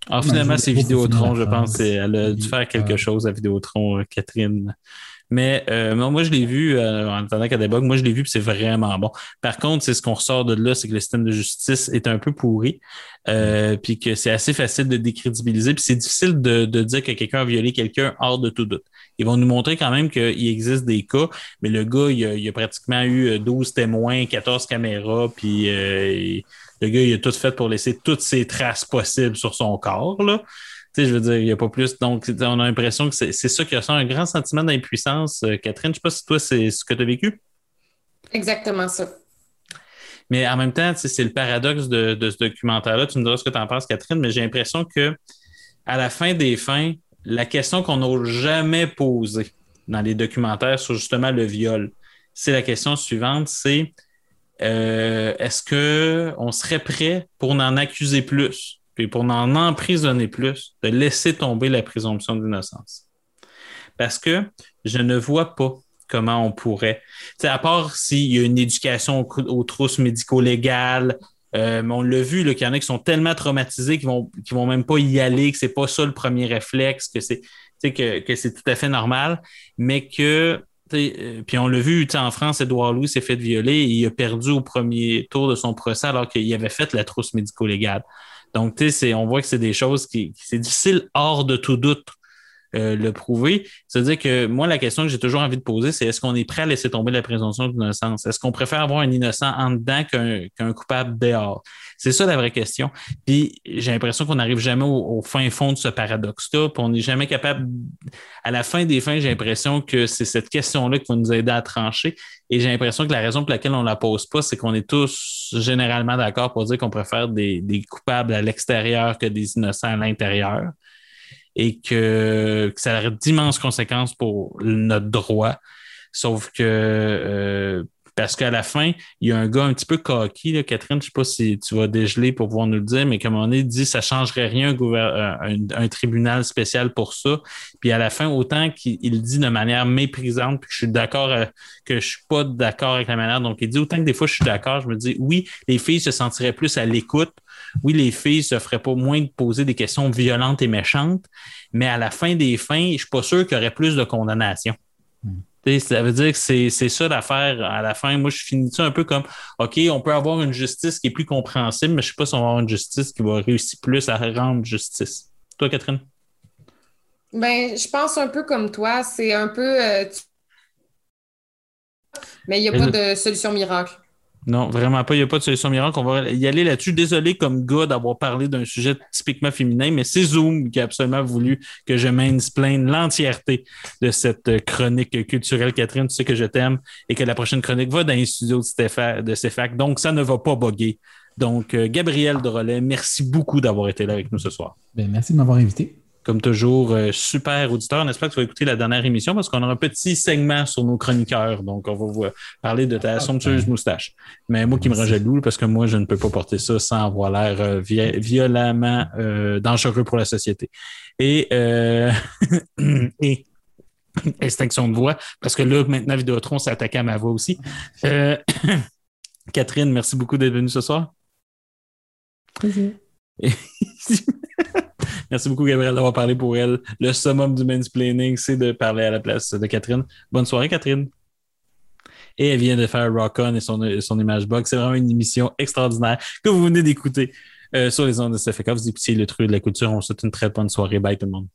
Alors, finalement, c'est Vidéotron, je pense. Elle a dû faire quelque chose à Vidéotron, euh, Catherine. Mais euh, moi, je l'ai vu euh, en attendant qu'elle débogue. Moi, je l'ai vu, puis c'est vraiment bon. Par contre, c'est ce qu'on ressort de là, c'est que le système de justice est un peu pourri, euh, puis que c'est assez facile de décrédibiliser, puis c'est difficile de, dire que quelqu'un a violé quelqu'un hors de tout doute. Ils vont nous montrer quand même qu'il existe des cas, mais le gars, il a, pratiquement eu euh, 12 témoins, 14 caméras, puis le gars, il a tout fait pour laisser toutes ses traces possibles sur son corps, là. Tu sais, je veux dire, il n'y a pas plus. Donc, on a l'impression que c'est ça qui ressent un grand sentiment d'impuissance. Euh, Catherine, je ne sais pas si toi, c'est ce que tu as vécu, Exactement ça. mais en même temps, c'est le paradoxe de, de ce documentaire-là. Tu me diras ce que tu en penses, Catherine, mais j'ai l'impression que à la fin des fins, la question qu'on n'ose jamais poser dans les documentaires sur justement le viol, c'est la question suivante, c'est euh, est-ce que on serait prêt pour en accuser plus, puis pour en emprisonner plus, de laisser tomber la présomption d'innocence? Parce que je ne vois pas comment on pourrait, tu sais, à part s'il y a une éducation aux, trousses médico-légales, euh, on l'a vu, qu'il y en a qui sont tellement traumatisés qu'ils vont, vont même pas y aller, que c'est pas ça le premier réflexe, que c'est, que, c'est tout à fait normal, mais que, euh, puis on l'a vu, en France, Édouard Louis s'est fait violer et il a perdu au premier tour de son procès alors qu'il avait fait la trousse médico-légale. Donc, tu sais, on voit que c'est des choses qui, qui- c'est difficile hors de tout doute euh, le prouver. C'est-à-dire que moi, la question que j'ai toujours envie de poser, c'est est-ce qu'on est prêt à laisser tomber la présomption d'innocence? Est-ce qu'on préfère avoir un innocent en dedans qu'un coupable dehors? C'est ça la vraie question. Puis j'ai l'impression qu'on n'arrive jamais au, fin fond de ce paradoxe-là, puis on n'est jamais capable. À la fin des fins, j'ai l'impression que c'est cette question-là qui va nous aider à trancher. Et j'ai l'impression que la raison pour laquelle on la pose pas, c'est qu'on est tous généralement d'accord pour dire qu'on préfère des, des coupables à l'extérieur que des innocents à l'intérieur et que, ça a d'immenses conséquences pour notre droit. Sauf que euh, parce qu'à la fin, il y a un gars un petit peu coquille, Catherine, je sais pas si tu vas dégeler pour pouvoir nous le dire, mais comme on est dit, ça changerait rien un, gouver- un, un tribunal spécial pour ça. Puis à la fin, autant qu'il il dit de manière méprisante, puis que je suis d'accord, euh, que je suis pas d'accord avec la manière dont il dit, autant que des fois je suis d'accord, je me dis oui, les filles se sentiraient plus à l'écoute. Oui, les filles se feraient pas moins de poser des questions violentes et méchantes, mais à la fin des fins, je suis pas sûr qu'il y aurait plus de condamnation. Tu sais, Ça veut dire que c'est c'est ça l'affaire à la fin. Moi, je finis ça un peu comme OK, on peut avoir une justice qui est plus compréhensible, mais je sais pas si on va avoir une justice qui va réussir plus à rendre justice. Toi, Catherine? Ben, je pense un peu comme toi. C'est un peu. euh, tu- Mais il n'y a pas de solution miracle. Non, vraiment pas. Il n'y a pas de solution miracle. On va y aller là-dessus. Désolé comme gars d'avoir parlé d'un sujet typiquement féminin, mais c'est Zoom qui a absolument voulu que je mansplaine l'entièreté de cette chronique culturelle. Catherine, tu sais que je t'aime et que la prochaine chronique va dans les studios de CFAC. Donc, ça ne va pas bugger. Donc, euh, Gabriel Drolet, merci beaucoup d'avoir été là avec nous ce soir. Ben, merci de m'avoir invité. Comme toujours, euh, super auditeur. J'espère que tu vas écouter la dernière émission parce qu'on aura un petit segment sur nos chroniqueurs. Donc, on va vous parler de ta somptueuse moustache. Mais moi qui me rend Merci. jaloux parce que moi, je ne peux pas porter ça sans avoir l'air euh, vi- violemment euh, dangereux pour la société. Et, euh, et extinction de voix, parce que là, maintenant, Vidéotron s'est attaqué à ma voix aussi. Euh, Catherine, merci beaucoup d'être venue ce soir. Merci beaucoup, Gabriel, d'avoir parlé pour elle. Le summum du mansplaining, c'est de parler à la place de Catherine. Bonne soirée, Catherine. Et elle vient de faire Rock On et son, son image box. C'est vraiment une émission extraordinaire que vous venez d'écouter euh, sur les ondes de CFK. Vous écoutiez le truc de la culture. On vous souhaite une très bonne soirée. Bye tout le monde.